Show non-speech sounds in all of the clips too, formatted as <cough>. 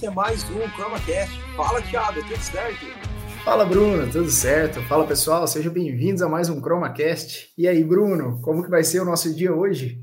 esse é mais um ChromaCast. Fala, Thiago, tudo certo? Fala, Bruno, tudo certo? Fala, pessoal, sejam bem-vindos a mais um ChromaCast. E aí, Bruno, como que vai ser o nosso dia hoje?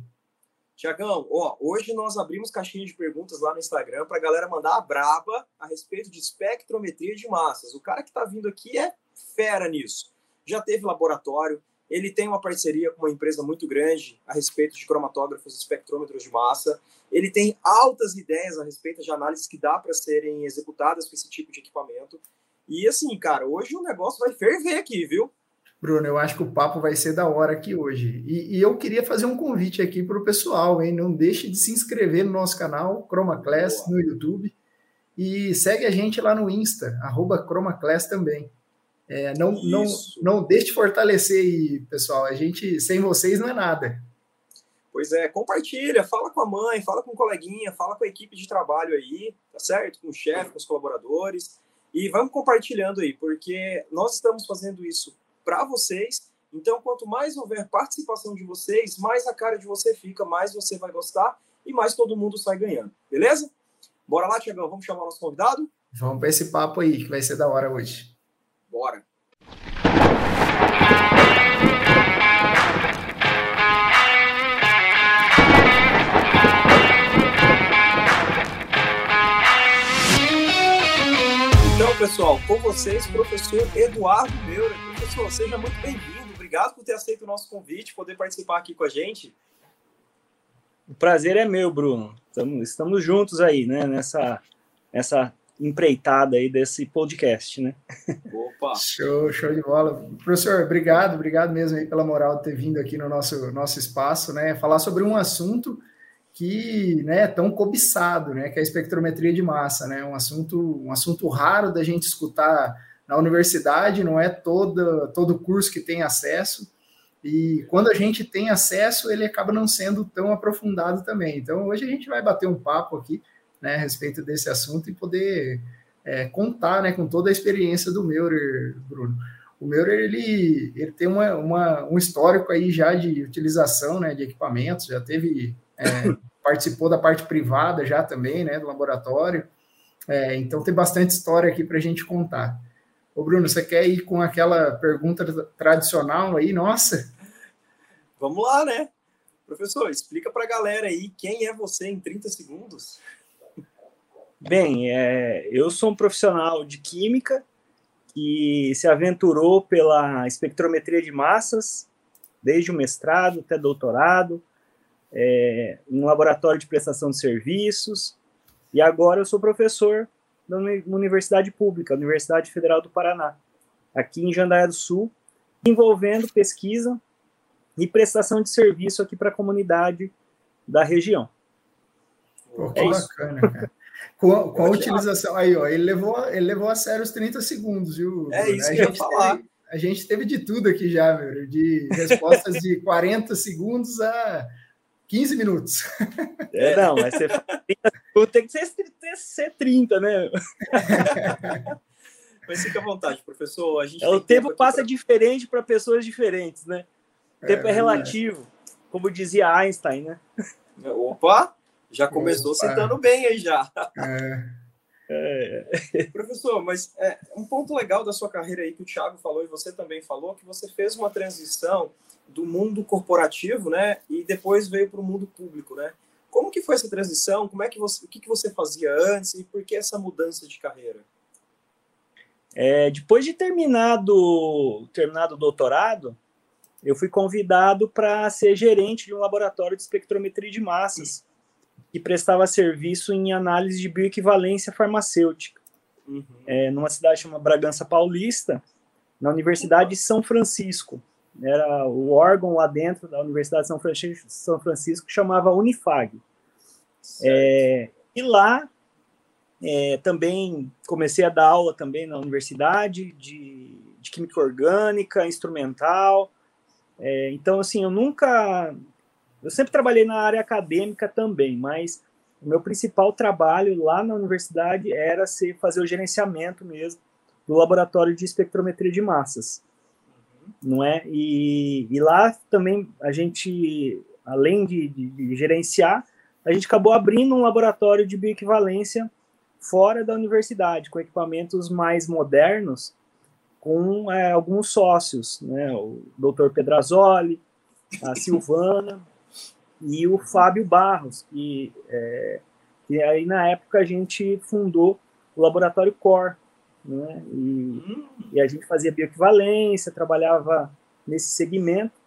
Tiagão, ó, hoje nós abrimos caixinha de perguntas lá no Instagram para a galera mandar a braba a respeito de espectrometria de massas. O cara que está vindo aqui é fera nisso. Já teve laboratório, ele tem uma parceria com uma empresa muito grande a respeito de cromatógrafos e espectrômetros de massa. Ele tem altas ideias a respeito de análises que dá para serem executadas com esse tipo de equipamento. E assim, cara, hoje o negócio vai ferver aqui, viu? Bruno, eu acho que o papo vai ser da hora aqui hoje. E, e eu queria fazer um convite aqui para o pessoal, hein? Não deixe de se inscrever no nosso canal, ChromaClass, no YouTube. E segue a gente lá no Insta, arroba ChromaClass também. É, não, não, não deixe de fortalecer aí, pessoal. A gente, sem vocês, não é nada. Pois é, compartilha, fala com a mãe, fala com o coleguinha, fala com a equipe de trabalho aí, tá certo? Com o chefe, com os colaboradores. E vamos compartilhando aí, porque nós estamos fazendo isso para vocês. Então, quanto mais houver participação de vocês, mais a cara de você fica, mais você vai gostar e mais todo mundo sai ganhando. Beleza? Bora lá, Tiagão, vamos chamar o nosso convidado? Vamos para esse papo aí, que vai ser da hora hoje. Bora! Pessoal, com vocês, professor Eduardo Meura. Professor, seja muito bem-vindo. Obrigado por ter aceito o nosso convite, poder participar aqui com a gente. O prazer é meu, Bruno. Estamos, estamos juntos aí, né, nessa, nessa empreitada aí desse podcast, né? Opa! Show, show de bola. Professor, obrigado, obrigado mesmo aí pela moral de ter vindo aqui no nosso, nosso espaço, né? Falar sobre um assunto que né, é tão cobiçado, né? Que é a espectrometria de massa, né? Um assunto, um assunto raro da gente escutar na universidade, não é todo, todo curso que tem acesso. E quando a gente tem acesso, ele acaba não sendo tão aprofundado também. Então, hoje a gente vai bater um papo aqui né, a respeito desse assunto e poder é, contar né, com toda a experiência do Meurer, Bruno. O Meurer, ele, ele tem uma, uma, um histórico aí já de utilização né, de equipamentos, já teve, é, participou da parte privada já também, né, do laboratório, é, então tem bastante história aqui para a gente contar. Ô Bruno, você quer ir com aquela pergunta tradicional aí, nossa? Vamos lá, né? Professor, explica para a galera aí quem é você em 30 segundos. Bem, é, eu sou um profissional de química que se aventurou pela espectrometria de massas, desde o mestrado até doutorado, é, um laboratório de prestação de serviços, e agora eu sou professor da Universidade Pública, Universidade Federal do Paraná, aqui em Jandaia do Sul, envolvendo pesquisa e prestação de serviço aqui para a comunidade da região. Pô, que é bacana, cara. Com, com a utilização. Aí, ó, ele levou, ele levou a sério os 30 segundos, viu? É isso a que eu ia falar. Teve, a gente teve de tudo aqui já, meu, de respostas de 40 segundos a 15 minutos. É, não, mas você tem que ser, ser 30, né? Mas fica à vontade, professor. A gente é, o tempo passa pra... diferente para pessoas diferentes, né? O tempo é, é relativo, como dizia Einstein, né? Opa! Já começou Opa. citando bem aí já. É. É. Professor, mas é, um ponto legal da sua carreira aí que o Thiago falou e você também falou, que você fez uma transição do mundo corporativo, né, e depois veio para o mundo público, né? Como que foi essa transição? Como é que você, o que, que você fazia antes e por que essa mudança de carreira? É, depois de terminado terminado o doutorado, eu fui convidado para ser gerente de um laboratório de espectrometria de massas que prestava serviço em análise de bioequivalência farmacêutica, uhum. é, numa cidade chamada Bragança Paulista, na Universidade de São Francisco. Era o órgão lá dentro da Universidade de São Francisco, São Francisco chamava Unifag. É, e lá é, também comecei a dar aula também na universidade de, de química orgânica, instrumental. É, então, assim, eu nunca eu sempre trabalhei na área acadêmica também, mas o meu principal trabalho lá na universidade era ser, fazer o gerenciamento mesmo do laboratório de espectrometria de massas, não é? E, e lá também a gente, além de, de, de, gerenciar, a gente acabou abrindo um laboratório de bioequivalência fora da universidade, com equipamentos mais modernos, com é, alguns sócios, né? o doutor Pedrazoli, a Silvana e o Fábio Barros, que, é, que aí na época a gente fundou o Laboratório Core, né? E, hum. e a gente fazia bioequivalência, trabalhava nesse segmento,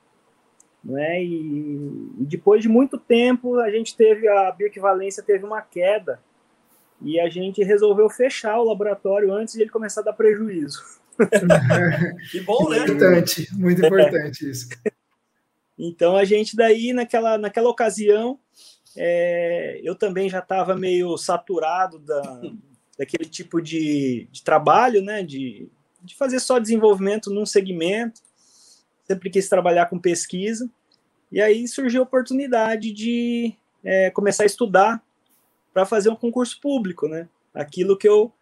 né? E, e, depois de muito tempo a gente teve a bioequivalência teve uma queda e a gente resolveu fechar o laboratório antes de ele começar a dar prejuízo. <laughs> que bom, né? Importante, muito importante é. isso. Então a gente daí naquela naquela ocasião é, eu também já estava meio saturado da, daquele tipo de, de trabalho, né? De, de fazer só desenvolvimento num segmento sempre quis trabalhar com pesquisa, e aí surgiu a oportunidade de é, começar a estudar para fazer um concurso público, né? Aquilo que eu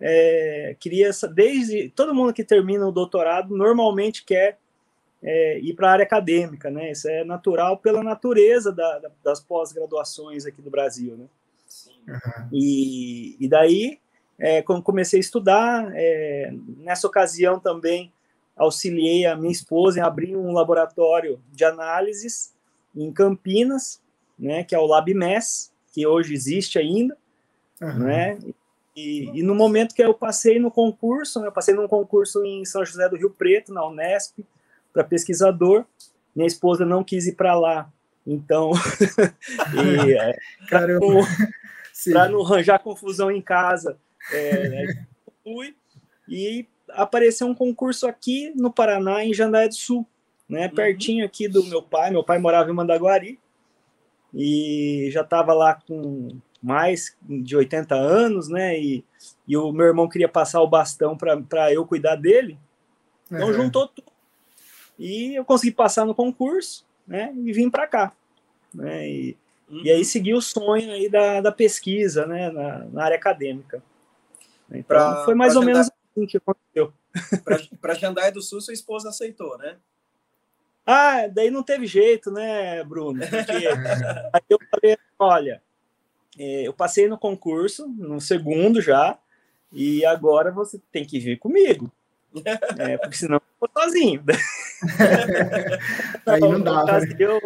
é, queria, desde todo mundo que termina o doutorado normalmente quer é, ir para a área acadêmica, né? Isso é natural pela natureza da, da, das pós-graduações aqui do Brasil, né? Uhum. E, e daí, é, quando comecei a estudar, é, nessa ocasião também auxiliei a minha esposa em abrir um laboratório de análises em Campinas, né, que é o LabMess, que hoje existe ainda, uhum. né, e, e, no momento que eu passei no concurso, né, eu passei num concurso em São José do Rio Preto, na Unesp, para pesquisador, minha esposa não quis ir para lá, então, para <laughs> é, não, <laughs> não arranjar confusão em casa, é, né, fui, e apareceu um concurso aqui no Paraná, em Jandaia do Sul, né? Uhum. Pertinho aqui do meu pai. Meu pai morava em Mandaguari e já estava lá com mais de 80 anos, né? E, e o meu irmão queria passar o bastão para eu cuidar dele. Então uhum. juntou tudo. E eu consegui passar no concurso, né? E vim para cá. Né? E, uhum. e aí segui o sonho aí da, da pesquisa, né? Na, na área acadêmica. Então pra, foi mais ou menos assim que aconteceu. <laughs> Para Jandaia do Sul, sua esposa aceitou, né? Ah, daí não teve jeito, né, Bruno? Porque <laughs> aí eu falei, olha, é, eu passei no concurso, no segundo já, e agora você tem que vir comigo. É, porque senão eu vou sozinho. Aí não dá. Né? Eu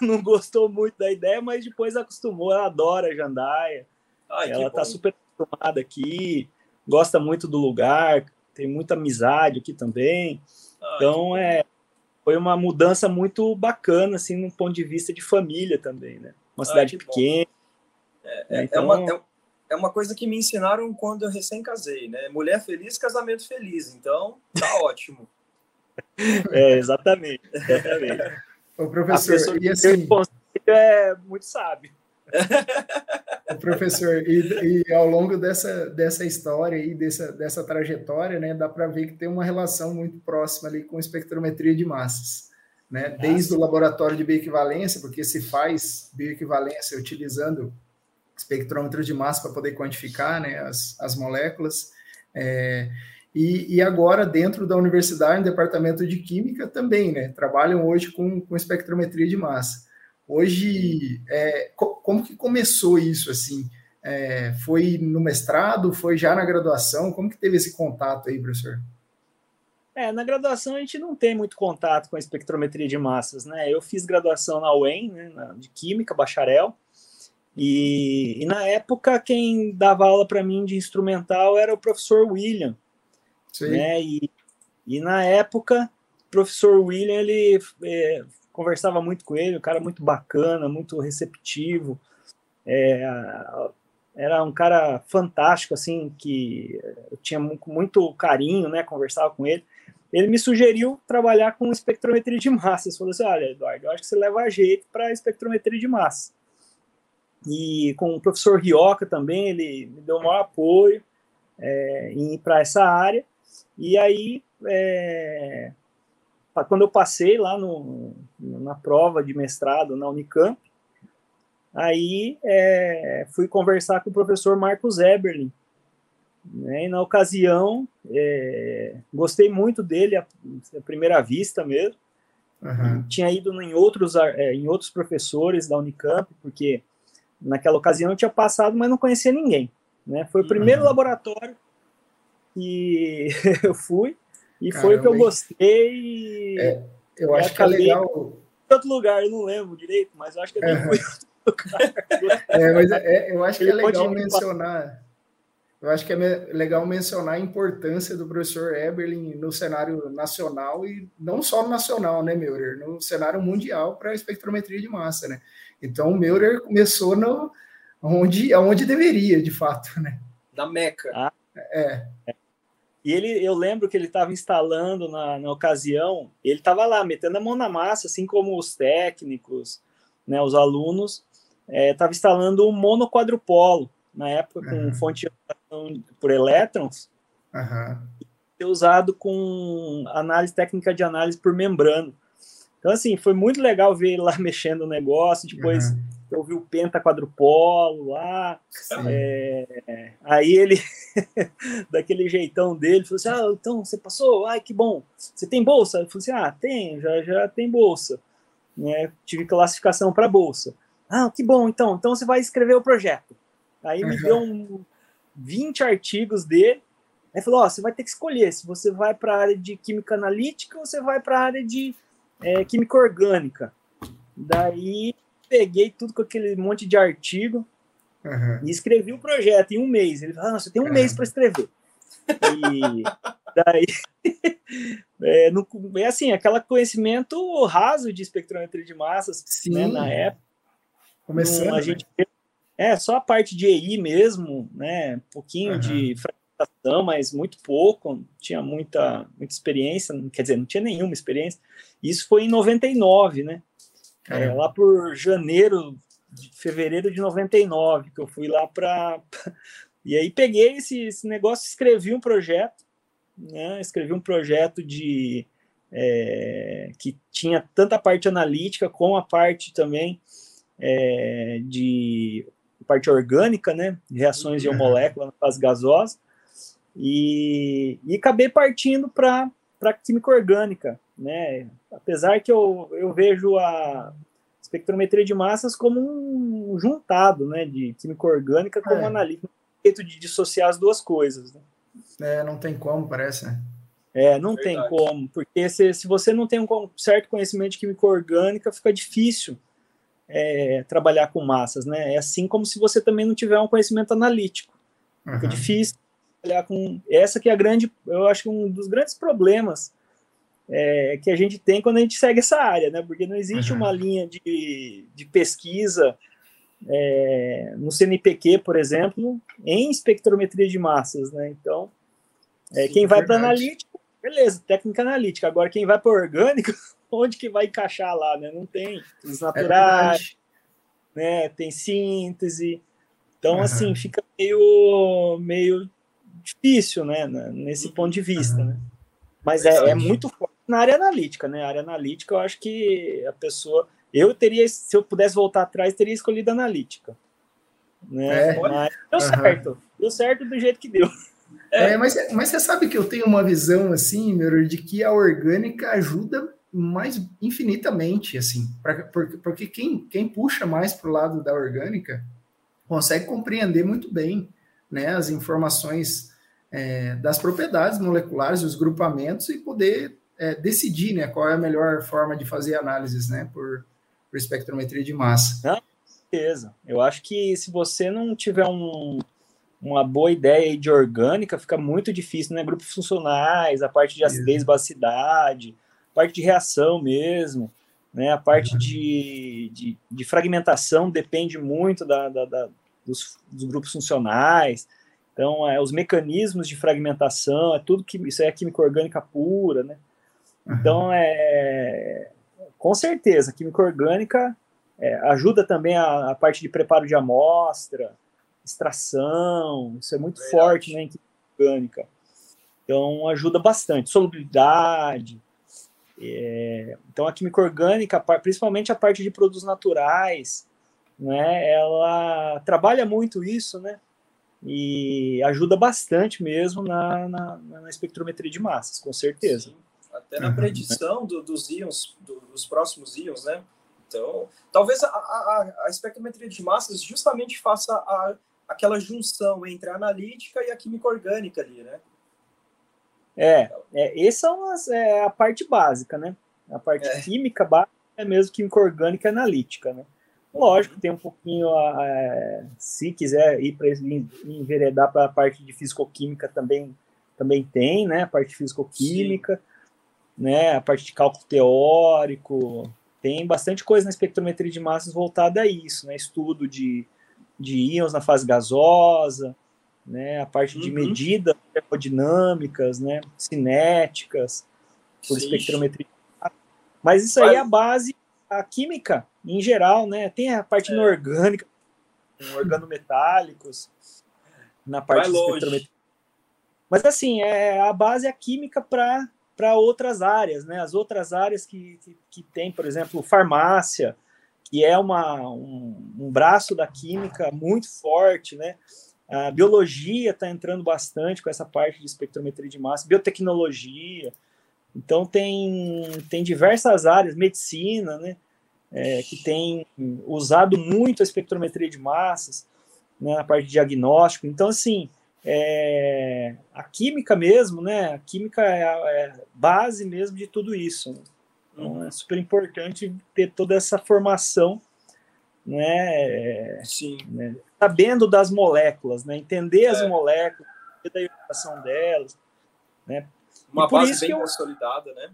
não gostou muito da ideia, mas depois acostumou. Ela adora a Jandaia. Ai, ela tá super acostumada aqui gosta muito do lugar, tem muita amizade aqui também. Ah, então é foi uma mudança muito bacana assim, no ponto de vista de família também, né? Uma cidade pequena. É, é, então... é, uma, é, é uma coisa que me ensinaram quando eu recém casei, né? Mulher feliz, casamento feliz. Então, tá <laughs> ótimo. É, exatamente. exatamente. Ô, professor, e assim... é muito sábio. Professor, e, e, ao longo dessa, dessa história e dessa, dessa trajetória, né, dá para ver que tem uma relação muito próxima ali com espectrometria de massas. Né? Desde o laboratório de bioequivalência, porque se faz bioequivalência utilizando espectrômetro de massa para poder quantificar né, as, as moléculas. É, e, e, agora, dentro da universidade, no departamento de química também, né? Trabalham hoje com, com espectrometria de massa. Hoje, é, como que começou isso, assim? É, foi no mestrado, foi já na graduação? Como que teve esse contato aí, professor? É, na graduação a gente não tem muito contato com a espectrometria de massas, né? Eu fiz graduação na UEM, né, de Química, bacharel, e, e na época quem dava aula para mim de instrumental era o professor William, Sim. né? E, e na época, o professor William, ele é, conversava muito com ele, um cara muito bacana, muito receptivo. É, era um cara fantástico, assim, que eu tinha muito carinho, né? Conversava com ele. Ele me sugeriu trabalhar com espectrometria de massas. Falou assim: olha, Eduardo, eu acho que você leva jeito para espectrometria de massa. E com o professor Rioca também, ele me deu o maior apoio é, para essa área. E aí, é, quando eu passei lá no, na prova de mestrado na Unicamp, aí é, fui conversar com o professor Marcos Eberlin. Né, e na ocasião, é, gostei muito dele, à, primeira vista mesmo. Uhum. Tinha ido em outros, é, em outros professores da Unicamp, porque naquela ocasião eu tinha passado, mas não conhecia ninguém. Né? Foi o primeiro uhum. laboratório que <laughs> eu fui e Caramba, foi o que eu gostei. É, eu acho que é legal. Em outro lugar, eu não lembro direito, mas eu acho que fui em outro lugar. É, mas é, é eu acho que é legal mencionar. Eu acho que é legal mencionar a importância do professor Eberlin no cenário nacional e não só no nacional, né, Meurer? No cenário mundial para a espectrometria de massa, né? Então, o Meurer começou no, onde, onde deveria, de fato, né? Da Meca. Ah, é. E ele, eu lembro que ele estava instalando na, na ocasião, ele estava lá metendo a mão na massa, assim como os técnicos, né, os alunos, estava é, instalando um monoquadrupolo, na época com uhum. fonte por elétrons, uhum. usado com análise técnica de análise por membrana. Então, assim, foi muito legal ver ele lá <laughs> mexendo o negócio, depois uhum. eu vi o penta quadrupolo lá, é, aí ele, <laughs> daquele jeitão dele, falou assim, ah, então você passou? Ai, que bom. Você tem bolsa? Eu falei assim, ah, tem, já, já tem bolsa. Né? Tive classificação para bolsa. Ah, que bom, então, então você vai escrever o projeto. Aí uhum. me deu um 20 artigos dele. Aí falou: Ó, você vai ter que escolher se você vai para a área de química analítica ou você vai para a área de é, química orgânica. Daí peguei tudo com aquele monte de artigo uhum. e escrevi o projeto em um mês. Ele falou: ah, você tem um uhum. mês para escrever. E daí <laughs> é, no, é assim, aquele conhecimento raso de espectrometria de massas né, na época. Começando, a gente é, só a parte de EI mesmo, né? Um pouquinho uhum. de fragmentação, mas muito pouco, tinha muita, muita experiência, quer dizer, não tinha nenhuma experiência. Isso foi em 99, né? É, lá por janeiro, fevereiro de 99, que eu fui lá para. <laughs> E aí peguei esse, esse negócio, escrevi um projeto, né? Escrevi um projeto de. É, que tinha tanta parte analítica como a parte também é, de parte orgânica, né? Reações de uhum. molécula na fase gasosa. E, e acabei partindo para a química orgânica, né? Apesar que eu, eu vejo a espectrometria de massas como um juntado, né? De química orgânica como é. analítico, jeito de dissociar as duas coisas, né? É, não tem como, parece, né? É, não Verdade. tem como, porque se, se você não tem um certo conhecimento de química orgânica, fica difícil é, trabalhar com massas, né? É assim como se você também não tiver um conhecimento analítico. Uhum. Fica difícil trabalhar com. Essa que é a grande, eu acho que um dos grandes problemas é, que a gente tem quando a gente segue essa área, né? Porque não existe uhum. uma linha de, de pesquisa é, no CNPq, por exemplo, em espectrometria de massas, né? Então, é, Sim, quem vai para analítico, beleza, técnica analítica. Agora, quem vai para orgânico, <laughs> onde que vai encaixar lá, né? Não tem os naturais, é né? Tem síntese. Então, uhum. assim, fica meio, meio difícil, né? Nesse ponto de vista, uhum. né? Mas é, é, muito forte na área analítica, né? A área analítica, eu acho que a pessoa... Eu teria, se eu pudesse voltar atrás, teria escolhido analítica. Né? É. Mas deu uhum. certo. Deu certo do jeito que deu. É, mas, mas você sabe que eu tenho uma visão, assim, meu, de que a orgânica ajuda mais infinitamente, assim, pra, porque, porque quem, quem puxa mais para o lado da orgânica consegue compreender muito bem né, as informações é, das propriedades moleculares, os grupamentos e poder é, decidir né, qual é a melhor forma de fazer análises né, por, por espectrometria de massa. Não, certeza. Eu acho que se você não tiver um, uma boa ideia de orgânica, fica muito difícil, né? Grupos funcionais, a parte de acidez, bacidade, parte de reação mesmo, né? A parte uhum. de, de, de, fragmentação depende muito da, da, da dos, dos, grupos funcionais. Então, é, os mecanismos de fragmentação, é tudo que isso é química orgânica pura, né? Uhum. Então, é, com certeza, a química orgânica é, ajuda também a, a, parte de preparo de amostra, extração, isso é muito Verdade. forte né, em química orgânica. Então, ajuda bastante. Solubilidade, é, então, a química orgânica, principalmente a parte de produtos naturais, né, ela trabalha muito isso, né, e ajuda bastante mesmo na, na, na espectrometria de massas, com certeza. Sim, até na predição do, dos íons, do, dos próximos íons, né? Então, talvez a, a, a, espectrometria de massas justamente faça a, aquela junção entre a analítica e a química orgânica ali, né? É, é essa é, é a parte básica, né? A parte é. química básica é mesmo química orgânica e analítica, né? Lógico, tem um pouquinho, é, se quiser ir para enveredar para a parte de fisicoquímica também, também tem, né? A parte de fisicoquímica, Sim. né? A parte de cálculo teórico, tem bastante coisa na espectrometria de massas voltada a isso, né? Estudo de, de íons na fase gasosa, né? A parte de uhum. medidas termodinâmicas, né? Cinéticas, por Sim. espectrometria. Mas isso aí é a base, a química em geral, né? Tem a parte é. inorgânica, <laughs> organometálicos, na parte de espectrometria. Mas assim, é, a base é a química para outras áreas, né? As outras áreas que, que, que tem, por exemplo, farmácia, que é uma, um, um braço da química muito forte, né? A biologia está entrando bastante com essa parte de espectrometria de massa, biotecnologia. Então tem, tem diversas áreas, medicina, né? é, que tem usado muito a espectrometria de massas né, na parte de diagnóstico. Então, assim, é, a química mesmo, né? A química é a é base mesmo de tudo isso. Então, uhum. é super importante ter toda essa formação, né? Sim. Né, sabendo das moléculas, né? Entender as é. moléculas, entender da orientação delas, né? Uma base bem eu, consolidada, né?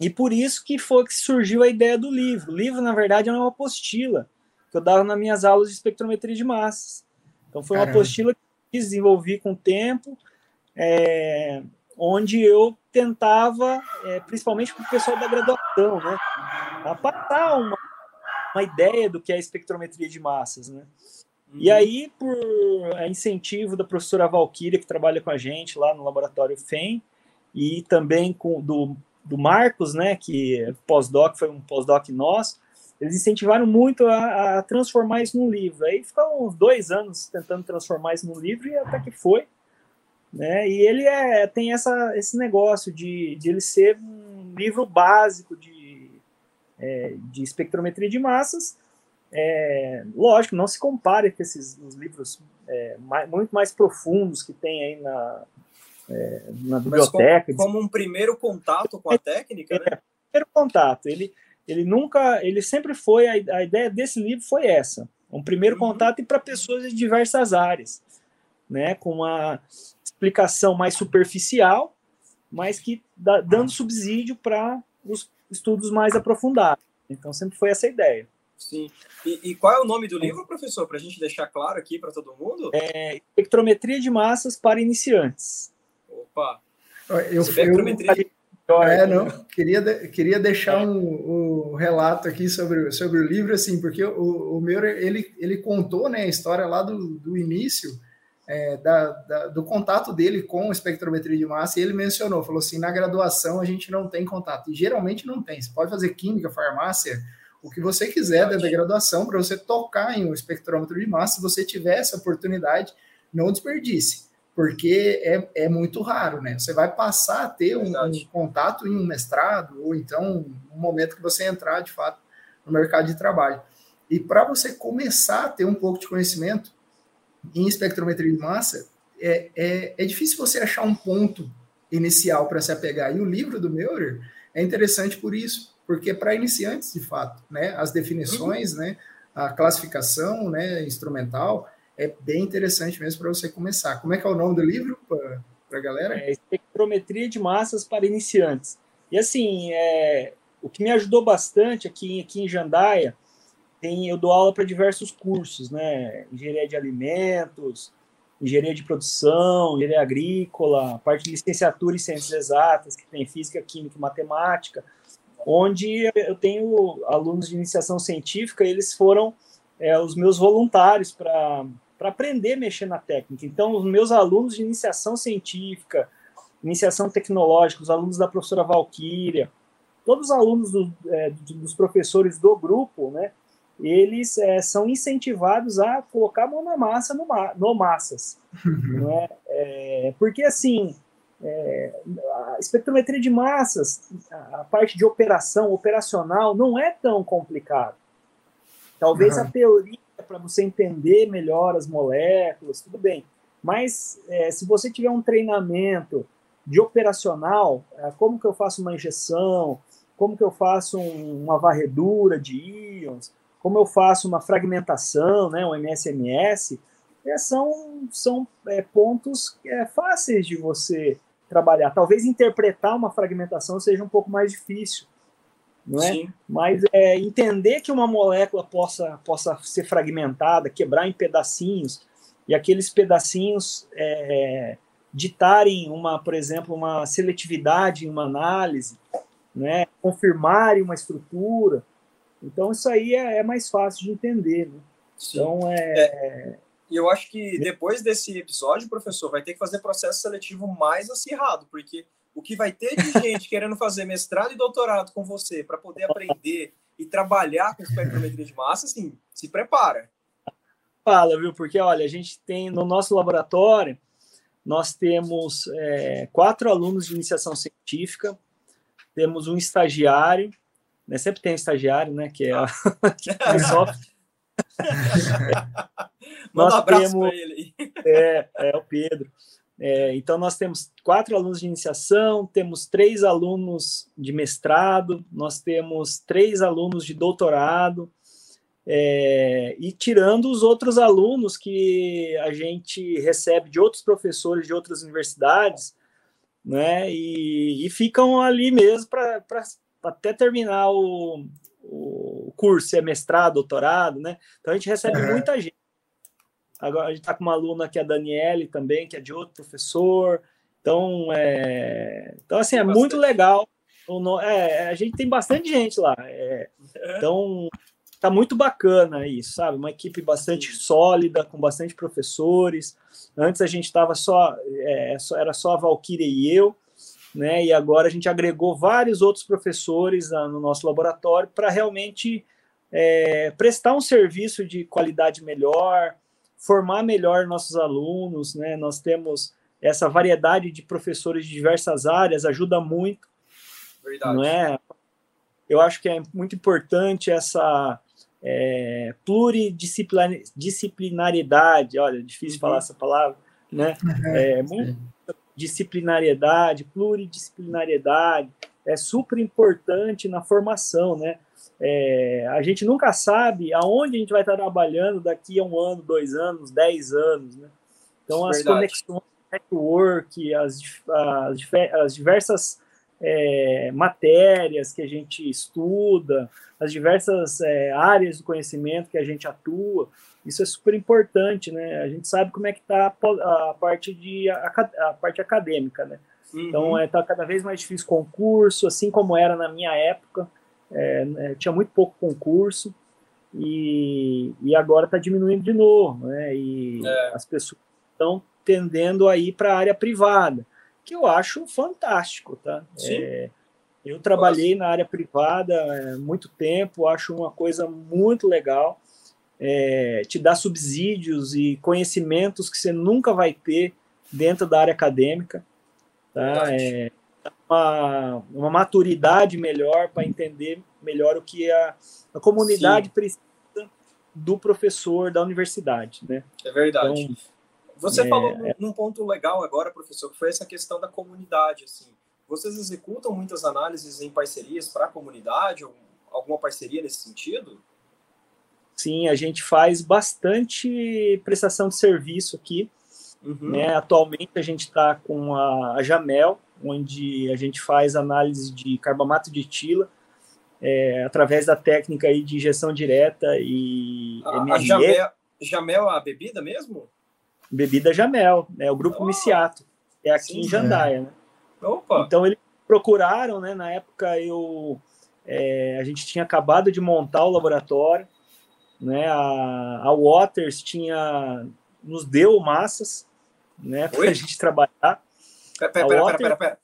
E por isso que foi que surgiu a ideia do livro. O livro, na verdade, é uma apostila que eu dava nas minhas aulas de espectrometria de massas. Então foi uma Caramba. apostila que eu desenvolvi com o tempo, é, onde eu tentava, é, principalmente para o pessoal da graduação, né, passar uma, uma ideia do que é a espectrometria de massas, né. E uhum. aí, por incentivo da professora Valquíria, que trabalha com a gente lá no laboratório FEM, e também com, do do Marcos, né, que pós-doc foi um pós-doc nosso, eles incentivaram muito a, a, transformar isso num livro. Aí ficou uns dois anos tentando transformar isso num livro e até que foi. Né? E ele é, tem essa, esse negócio de, de ele ser um livro básico de, é, de espectrometria de massas. É, lógico, não se compare com esses os livros é, mais, muito mais profundos que tem aí na, é, na biblioteca. Como, como, um primeiro contato com a técnica, né? É, primeiro contato. Ele, ele nunca, ele sempre foi, a, a ideia desse livro foi essa, um primeiro uhum. contato e para pessoas de diversas áreas, né, com uma explicação mais superficial, mas que dá, dando subsídio para os estudos mais aprofundados. Então sempre foi essa a ideia. Sim. E, e, qual é o nome do livro, professor, para a gente deixar claro aqui para todo mundo? É Espectrometria de Massas para Iniciantes. Opa! Eu, eu, é, não, queria, queria deixar um, um, relato aqui sobre, sobre o livro, assim, porque o, o meu, ele, ele contou né, a história lá do, do início, é, da, da, do contato dele com espectrometria de massa, e ele mencionou, falou assim, na graduação a gente não tem contato, e geralmente não tem, você pode fazer química, farmácia, o que você quiser dentro da graduação, para você tocar em um espectrômetro de massa, se você tiver essa oportunidade, não desperdice porque é, é muito raro, né? Você vai passar a ter um, um, contato em um mestrado, ou então no momento que você entrar, de fato, no mercado de trabalho. E para você começar a ter um pouco de conhecimento em espectrometria de massa, é, é, é difícil você achar um ponto inicial para se apegar. E o livro do Meurer é interessante por isso, porque é para iniciantes, de fato, né? As definições, uhum. né? A classificação, né? Instrumental, é bem interessante mesmo para você começar. Como é que é o nome do livro para a galera? É Espectrometria de Massas para Iniciantes. E assim, é, o que me ajudou bastante aqui, aqui em Jandaia, tem, eu dou aula para diversos cursos, né? Engenharia de alimentos, engenharia de produção, engenharia agrícola, parte de licenciatura em ciências exatas, que tem física, química e matemática, onde eu tenho alunos de iniciação científica, eles foram é, os meus voluntários para para aprender a mexer na técnica. Então, os meus alunos de iniciação científica, iniciação tecnológica, os alunos da professora Valquíria, todos os alunos do, é, dos professores do grupo, né, eles é, são incentivados a colocar a mão na massa no, no massas. Né? É, porque, assim, é, a espectrometria de massas, a parte de operação, operacional, não é tão complicado. Talvez uhum. a teoria para você entender melhor as moléculas, tudo bem. Mas é, se você tiver um treinamento de operacional, é, como que eu faço uma injeção, como que eu faço um, uma varredura de íons, como eu faço uma fragmentação, né, um MSMS, é, são, são é, pontos é, fáceis de você trabalhar. Talvez interpretar uma fragmentação seja um pouco mais difícil, não é? Sim. Mas é, entender que uma molécula possa, possa ser fragmentada, quebrar em pedacinhos, e aqueles pedacinhos é, ditarem uma, por exemplo, uma seletividade em uma análise, né? confirmarem uma estrutura. Então isso aí é, é mais fácil de entender. Né? Então é, é e eu acho que depois desse episódio, professor, vai ter que fazer processo seletivo mais acirrado, porque o que vai ter de gente querendo fazer mestrado e doutorado com você para poder aprender e trabalhar com espectrometria de massa, assim, se prepara. Fala, viu? Porque, olha, a gente tem no nosso laboratório, nós temos é, quatro alunos de iniciação científica, temos um estagiário, né? Sempre tem um estagiário, né? Que é, a, <laughs> <laughs> que é software. Manda um abraço para ele. É, é o Pedro. É, então, nós temos quatro alunos de iniciação, temos três alunos de mestrado, nós temos três alunos de doutorado, é, e tirando os outros alunos que a gente recebe de outros professores de outras universidades, né, e, e ficam ali mesmo para até terminar o, o curso, se é mestrado, doutorado, né? Então a gente recebe uhum. muita gente. Agora a gente está com uma aluna que é a Daniele também, que é de outro professor. Então, é... então assim, é muito legal. É, a gente tem bastante gente lá. É... Então, tá muito bacana isso, sabe? Uma equipe bastante sólida, com bastante professores. Antes a gente estava só, é, era só a Valkyria e eu né? E agora a gente agregou vários outros professores ah, no nosso laboratório para realmente é, prestar um serviço de qualidade melhor, formar melhor nossos alunos, né? Nós temos essa variedade de professores de diversas áreas, ajuda muito, Verdade. não é? Eu acho que é muito importante essa é, pluridisciplinariedade, olha, difícil uhum. falar essa palavra, né? Uhum, é muito disciplinariedade, pluridisciplinariedade, é super importante na formação, né? É, a gente nunca sabe aonde a gente vai estar trabalhando daqui a um ano, dois anos, dez anos, né? Então, as Verdade. conexões, network, as, as, as diversas é, matérias que a gente estuda, as diversas é, áreas do conhecimento que a gente atua, isso é super importante, né? A gente sabe como é que está a parte de a, a parte acadêmica, né? Uhum. Então está é, tá cada vez mais difícil concurso, assim como era na minha época, é, é, tinha muito pouco concurso e, e agora está diminuindo de novo, né? E é. as pessoas estão tendendo a ir para a área privada, que eu acho fantástico, tá? É, eu trabalhei Nossa. na área privada há muito tempo, acho uma coisa muito legal é, te dá subsídios e conhecimentos que você nunca vai ter dentro da área acadêmica. Tá? É, uma, uma maturidade melhor para entender melhor o que a, a comunidade Sim. precisa do professor da universidade. Né? É verdade. Então, Você é, falou num, num ponto legal agora, professor, que foi essa questão da comunidade. Assim. Vocês executam muitas análises em parcerias para a comunidade? Alguma parceria nesse sentido? Sim, a gente faz bastante prestação de serviço aqui. Uhum. Né? Atualmente a gente está com a, a, Jamel, onde a gente faz análise de carbamato de etila é, através da técnica aí de injeção direta e a, A Jamel, Jamel é a bebida mesmo? Bebida Jamel, é o grupo oh. Miciato, é aqui Sim, em Jandaia. É. Né? Opa. Então eles procuraram, né? Na época eu é, a gente tinha acabado de montar o laboratório né? A, a Waters tinha nos deu massas, né, para a <laughs> gente trabalhar. Pera, pera, pera, Waters, pera, pera,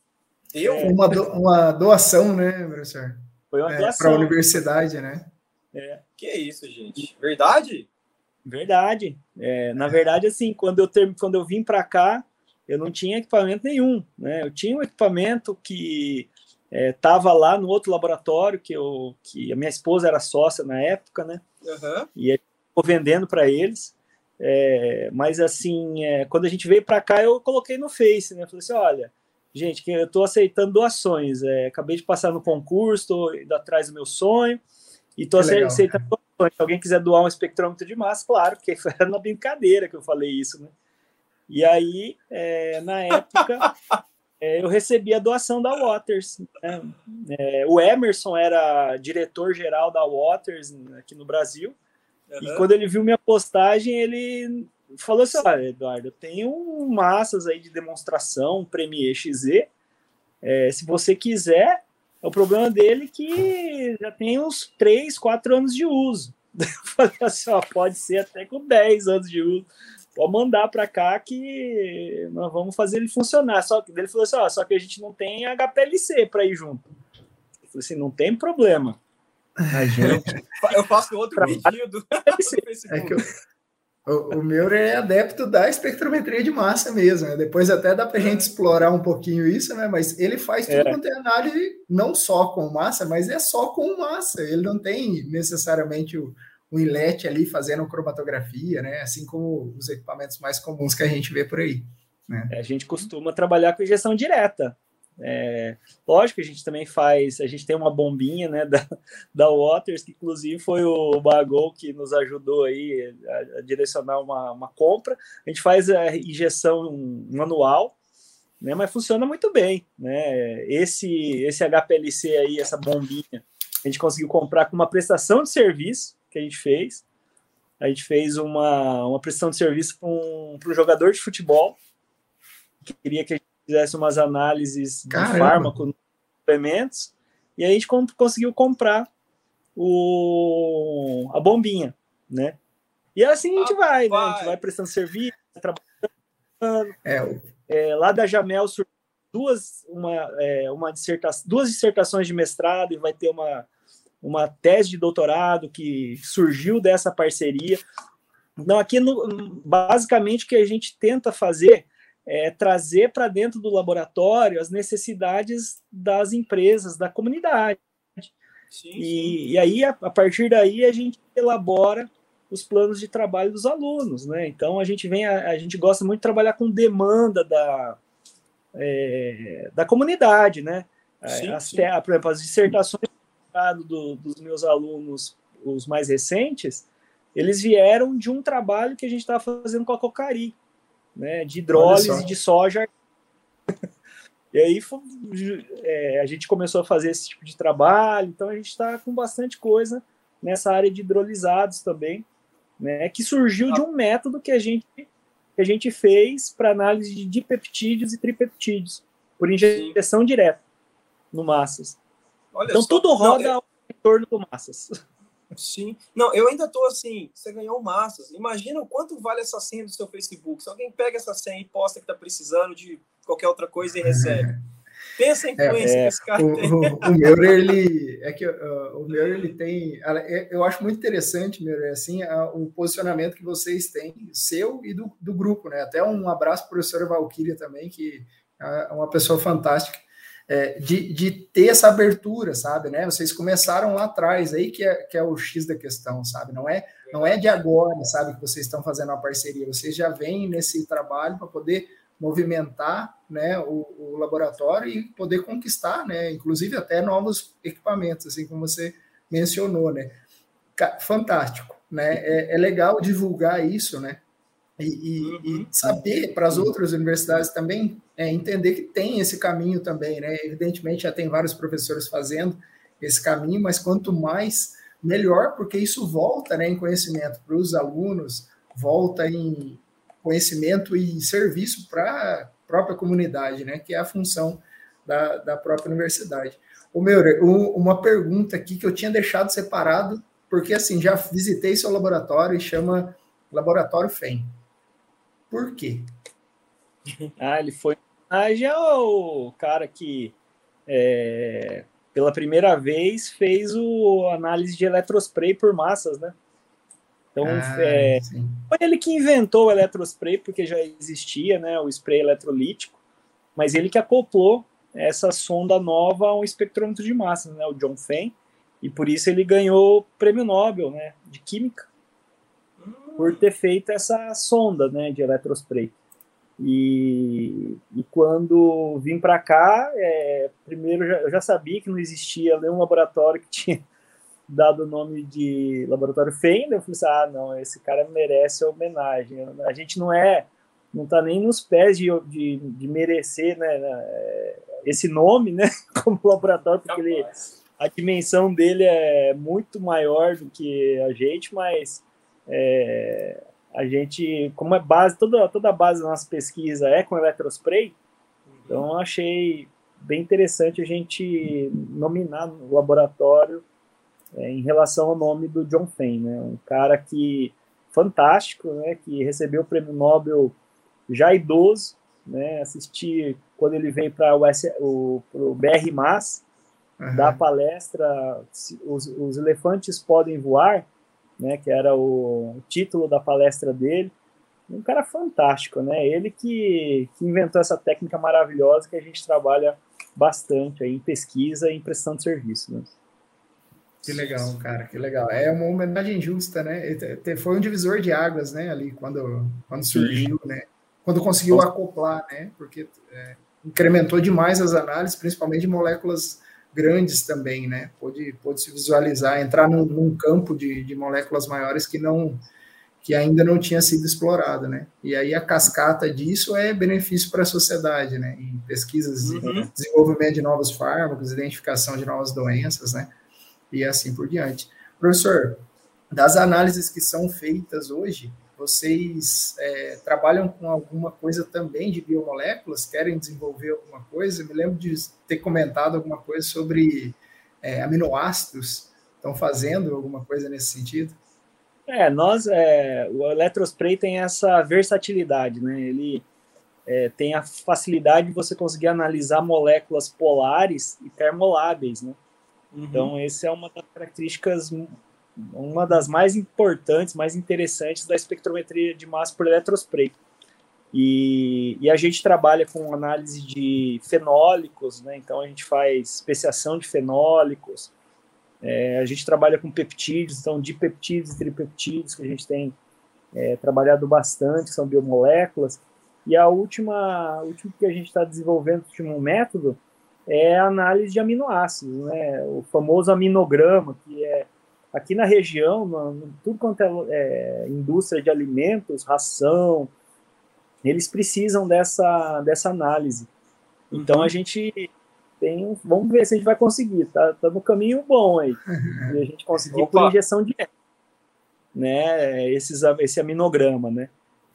Eu? É, uma, do, uma doação, né, professor? Foi uma é, doação. Para a universidade, né? É. Que isso, gente? Verdade? Verdade. É, na verdade, assim, quando eu, ter, quando eu vim para cá, eu não tinha equipamento nenhum, né? Eu tinha um equipamento que estava é, lá no outro laboratório que eu que a minha esposa era sócia na época, né? Uhum. E estou vendendo para eles. É, mas assim, é, quando a gente veio para cá, eu coloquei no Face, né? Falei assim, olha, gente, que eu estou aceitando doações. É, acabei de passar no concurso, estou indo atrás do meu sonho e estou aceitando doações. Se alguém quiser doar um espectrômetro de massa, claro, porque <laughs> foi na brincadeira que eu falei isso, né? E aí, é, na época, <laughs> eu recebi a doação da Waters. Né? É, o Emerson era diretor-geral da Waters aqui no Brasil. Uhum. E quando ele viu minha postagem, ele falou assim: Olha, Eduardo, eu tenho massas aí de demonstração, Premiere XZ. É, se você quiser, o problema dele é que já tem uns 3, 4 anos de uso. <laughs> Eu falei assim: ó, pode ser até com 10 anos de uso pode mandar para cá que nós vamos fazer ele funcionar. Só que ele falou assim: ó, só que a gente não tem HPLC para ir junto. Eu falei assim: não tem problema. A gente... <laughs> eu faço outro pedido. <laughs> é que eu, o, o meu é adepto da espectrometria de massa mesmo. Né? Depois até dá para a gente explorar um pouquinho isso, né? Mas ele faz tudo é. quanto é análise, não só com massa, mas é só com massa. Ele não tem necessariamente o o inlet ali fazendo cromatografia, né? Assim como os equipamentos mais comuns que a gente vê por aí. Né? É, a gente costuma trabalhar com injeção direta. É, lógico a gente também faz, a gente tem uma bombinha né, da, da Waters, que inclusive foi o Bagol que nos ajudou aí a, a direcionar uma, uma, compra. A gente faz a injeção manual, né, mas funciona muito bem. Né? Esse, esse HPLC aí, essa bombinha, a gente conseguiu comprar com uma prestação de serviço, que a gente fez. A gente fez uma, uma prestação de serviço para um, um jogador de futebol que queria que a gente fizesse umas análises Caramba. de fármaco, suplementos, e a gente conseguiu comprar o, a bombinha, né? E assim a gente ah, vai, né? A gente vai prestando serviço, trabalhando. É, é, lá da Jamel duas, uma, é, uma dissertação, duas dissertações de mestrado e vai ter uma uma tese de doutorado que surgiu dessa parceria. Então, aqui, no, basicamente, o que a gente tenta fazer é trazer para dentro do laboratório as necessidades das empresas, da comunidade. Sim, sim. E, e, aí, a, a, partir daí, a gente elabora os planos de trabalho dos alunos, né? Então, a gente vem, a, a gente gosta muito de trabalhar com demanda da, é, da comunidade, né? Sim, as, por exemplo, as dissertações do, dos meus alunos, os mais recentes, eles vieram de um trabalho que a gente estava fazendo com a Cocari, né, de hidrólise de soja. <laughs> e aí é, a gente começou a fazer esse tipo de trabalho, então a gente está com bastante coisa nessa área de hidrolisados também, né, que surgiu de um método que a gente, que a gente fez para análise de dipeptídeos e tripeptídeos, por injeção Sim. direta no massas. Olha então só. tudo roda não, eu... em torno do Massas. Sim. Não, eu ainda tô assim, você ganhou massas. Imagina o quanto vale essa senha do seu Facebook. Se alguém pega essa senha e posta que tá precisando de qualquer outra coisa e recebe. Pensa em influência é, que esse cara o, tem. O, o meu, ele é que uh, o meu ele tem, é, eu acho muito interessante, meu, é assim, uh, o posicionamento que vocês têm, seu e do, do grupo, né? Até um abraço para o professor Valkyria também, que é uma pessoa fantástica é, de, de ter essa abertura, sabe, né? Vocês começaram lá atrás, aí que é, que é o X da questão, sabe? Não é, não é de agora, sabe, que vocês estão fazendo uma parceria, vocês já vêm nesse trabalho para poder movimentar né, o, o, laboratório e poder conquistar, né, inclusive até novos equipamentos, assim como você mencionou, né? Fantástico, né? É, é legal divulgar isso, né? E, e, uhum. e saber para as outras universidades também é, entender que tem esse caminho também, né? Evidentemente já tem vários professores fazendo esse caminho, mas quanto mais melhor, porque isso volta né, em conhecimento para os alunos, volta em conhecimento e serviço para a própria comunidade, né? Que é a função da, da própria universidade. O meu, uma pergunta aqui que eu tinha deixado separado, porque assim, já visitei seu laboratório e chama Laboratório FEM. Por quê? Ah, ele foi homenagem ao cara que é, pela primeira vez fez o análise de eletrospray por massas, né? Então ah, é, foi ele que inventou o eletrospray, porque já existia né, o spray eletrolítico, mas ele que acoplou essa sonda nova a um espectrômetro de massas, né, o John Fenn, e por isso ele ganhou o prêmio Nobel né, de Química por ter feito essa sonda né, de eletrospray. E, e quando vim para cá, é, primeiro eu já sabia que não existia nenhum laboratório que <laughs> tinha dado o nome de laboratório Fender. Eu falei assim: ah, não, esse cara merece homenagem. A gente não é, não está nem nos pés de, de, de merecer né, né esse nome né, <laughs> como laboratório, porque ele, a dimensão dele é muito maior do que a gente, mas. É, a gente, como é base, toda, toda a base da nossa pesquisa é com eletrospray, então achei bem interessante a gente nominar no laboratório é, em relação ao nome do John Fain, né? Um cara que fantástico, né? Que recebeu o prêmio Nobel já idoso, né? Assisti quando ele veio para o, o BR Mas, uhum. da palestra os, os elefantes podem voar, né, que era o título da palestra dele. Um cara fantástico, né? Ele que, que inventou essa técnica maravilhosa que a gente trabalha bastante aí em pesquisa e em prestação de serviço. Né? Que legal, cara, que legal. É uma homenagem justa, né? Foi um divisor de águas, né? Ali quando, quando surgiu, né? Quando conseguiu acoplar, né? Porque é, incrementou demais as análises, principalmente de moléculas grandes também, né? Pôde, pôde se visualizar, entrar num, num campo de, de, moléculas maiores que não que ainda não tinha sido explorado, né? E aí a cascata disso é benefício para a sociedade, né? Em pesquisas, uhum. desenvolvimento de novos fármacos, identificação de novas doenças, né? E assim por diante. Professor, das análises que são feitas hoje, vocês é, trabalham com alguma coisa também de biomoléculas? Querem desenvolver alguma coisa? Me lembro de ter comentado alguma coisa sobre é, aminoácidos. Estão fazendo alguma coisa nesse sentido? É, nós, é, o Electrospray tem essa versatilidade, né? Ele é, tem a facilidade de você conseguir analisar moléculas polares e termoláveis, né? Uhum. Então, essa é uma das características uma das mais importantes, mais interessantes da espectrometria de massa por eletrospray. E, e, a gente trabalha com análise de fenólicos, né? então a gente faz especiação de fenólicos, é, a gente trabalha com peptídeos, então dipeptídeos e tripeptídeos, que a gente tem é, trabalhado bastante, são biomoléculas. E a última, última que a gente está desenvolvendo, o último método, é a análise de aminoácidos, né? o famoso aminograma, que é aqui na região, tudo quanto é, é, indústria de alimentos, ração, eles precisam dessa, dessa análise. Então uhum. a gente tem, vamos ver se a gente vai conseguir, tá, tá no caminho bom aí. E a gente conseguir por injeção de né, esses, esse aminograma, né?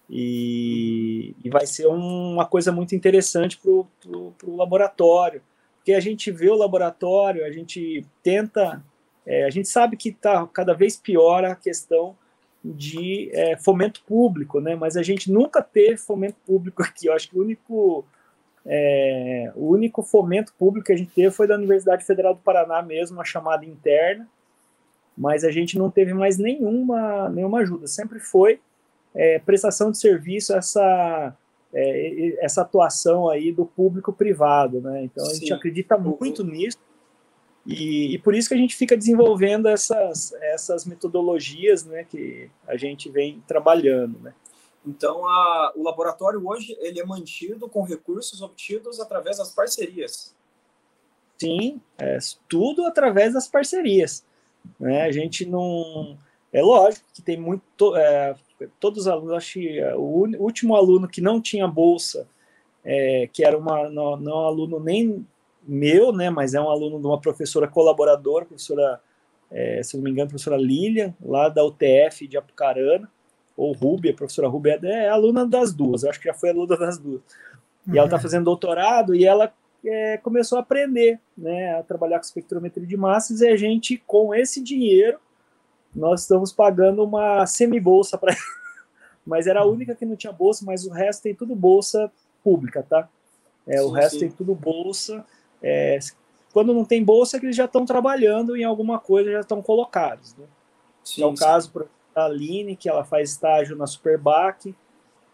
E, e vai ser um, uma coisa muito interessante para o laboratório, porque a gente vê o laboratório, a gente tenta é, a gente sabe que está cada vez pior a questão de é, fomento público, né? Mas a gente nunca teve fomento público aqui. Eu acho que o único é, o único fomento público que a gente teve foi da Universidade Federal do Paraná mesmo, uma chamada interna. Mas a gente não teve mais nenhuma nenhuma ajuda. Sempre foi é, prestação de serviço essa é, essa atuação aí do público privado, né? Então a gente acredita muito nisso e, e, por isso que a gente fica desenvolvendo essas, essas metodologias né, que a gente vem trabalhando. Né? Então, a, o laboratório hoje ele é mantido com recursos obtidos através das parcerias. Sim, é tudo através das parcerias. Né? A gente não. É lógico que tem muito. É, todos os alunos, acho que é, o último aluno que não tinha bolsa, é, que era uma, não, não aluno nem meu, né, mas é um aluno de uma professora colaboradora, professora, é, se não me engano, professora Lilian, lá da UTF de Apucarana, ou Rubia, a professora Rubia é, é aluna das duas, acho que já foi aluna das duas. E uhum. ela está fazendo doutorado e ela é, começou a aprender, né, a trabalhar com espectrometria de massas e a gente, com esse dinheiro, nós estamos pagando uma semi-bolsa para <laughs> mas era a única que não tinha bolsa, mas o resto tem tudo bolsa pública, tá? É, sim, o resto sim. tem tudo bolsa. É, quando não tem bolsa, é que eles já estão trabalhando em alguma coisa, já estão colocados. Né? Sim, é o sim. caso da Aline, que ela faz estágio na Superbac,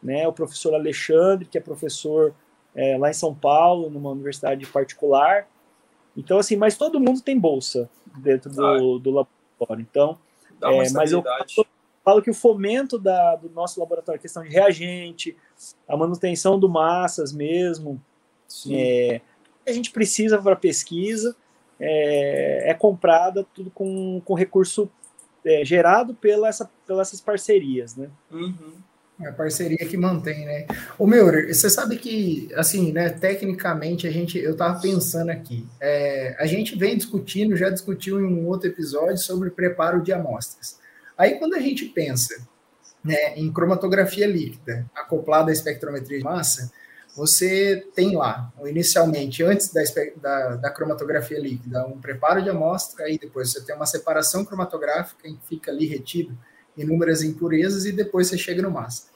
né? o professor Alexandre, que é professor é, lá em São Paulo, numa universidade particular. Então, assim, mas todo mundo tem bolsa dentro do, do laboratório. Então, é, mas eu falo que o fomento da, do nosso laboratório, questão de reagente, a manutenção do massas mesmo, é, a gente precisa para pesquisa, é, é, comprada tudo com, com recurso é, gerado pela essa, pelas essas parcerias, né? Uhum. É a parceria que mantém, né? O meu, você sabe que, assim, né, tecnicamente, a gente, eu tava pensando aqui, é, a gente vem discutindo, já discutiu em um outro episódio sobre preparo de amostras. Aí, quando a gente pensa né, em cromatografia líquida acoplada à espectrometria de massa, você tem lá, inicialmente, antes da, da, da, cromatografia líquida, um preparo de amostra, aí depois você tem uma separação cromatográfica em que fica ali retido inúmeras impurezas e depois você chega no massa.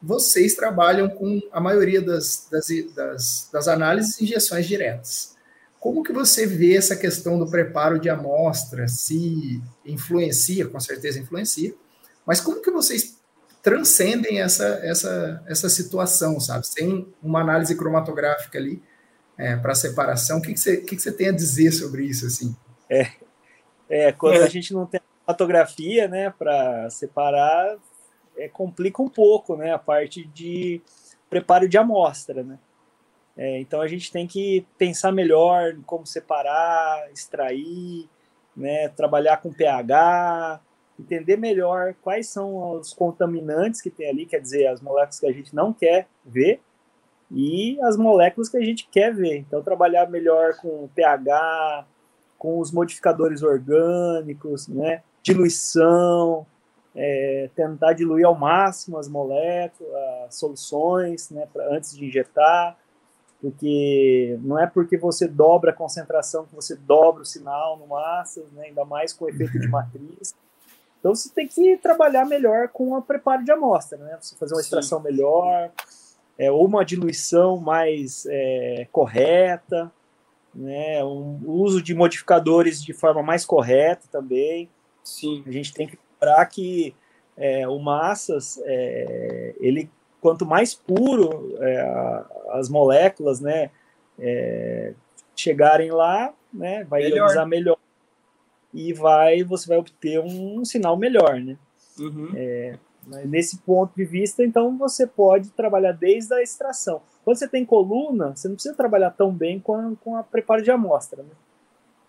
Vocês trabalham com a maioria das, das, das, das análises injeções diretas. Como que você vê essa questão do preparo de amostra? Se influencia, com certeza influencia, mas como que vocês transcendem essa, essa, essa situação, sabe? Sem uma análise cromatográfica ali é, para separação. O que, que, você, que, que você tem a dizer sobre isso, assim? É, é quando é. a gente não tem fotografia, né, para separar, é, complica um pouco, né, a parte de preparo de amostra, né? É, então a gente tem que pensar melhor em como separar, extrair, né, trabalhar com pH, entender melhor quais são os contaminantes que tem ali, quer dizer, as moléculas que a gente não quer ver e as moléculas que a gente quer ver. Então trabalhar melhor com pH, com os modificadores orgânicos, né, diluição, é, tentar diluir ao máximo as moléculas, as soluções, né, pra, antes de injetar porque não é porque você dobra a concentração que você dobra o sinal no massas, né, ainda mais com o efeito de <laughs> matriz. Então você tem que trabalhar melhor com o preparo de amostra, né? Você fazer uma extração Sim. melhor, é, ou uma diluição mais é, correta, né? Um, o uso de modificadores de forma mais correta também. Sim. A gente tem que lembrar que é, o massas, é, ele quanto mais puro é, as moléculas, né, é, chegarem lá, né, vai melhor. ionizar melhor e vai você vai obter um, sinal melhor, né? Uhum. É, nesse ponto de vista, então você pode trabalhar desde a extração. Quando você tem coluna, você não precisa trabalhar tão bem com a, com a preparo de amostra, né?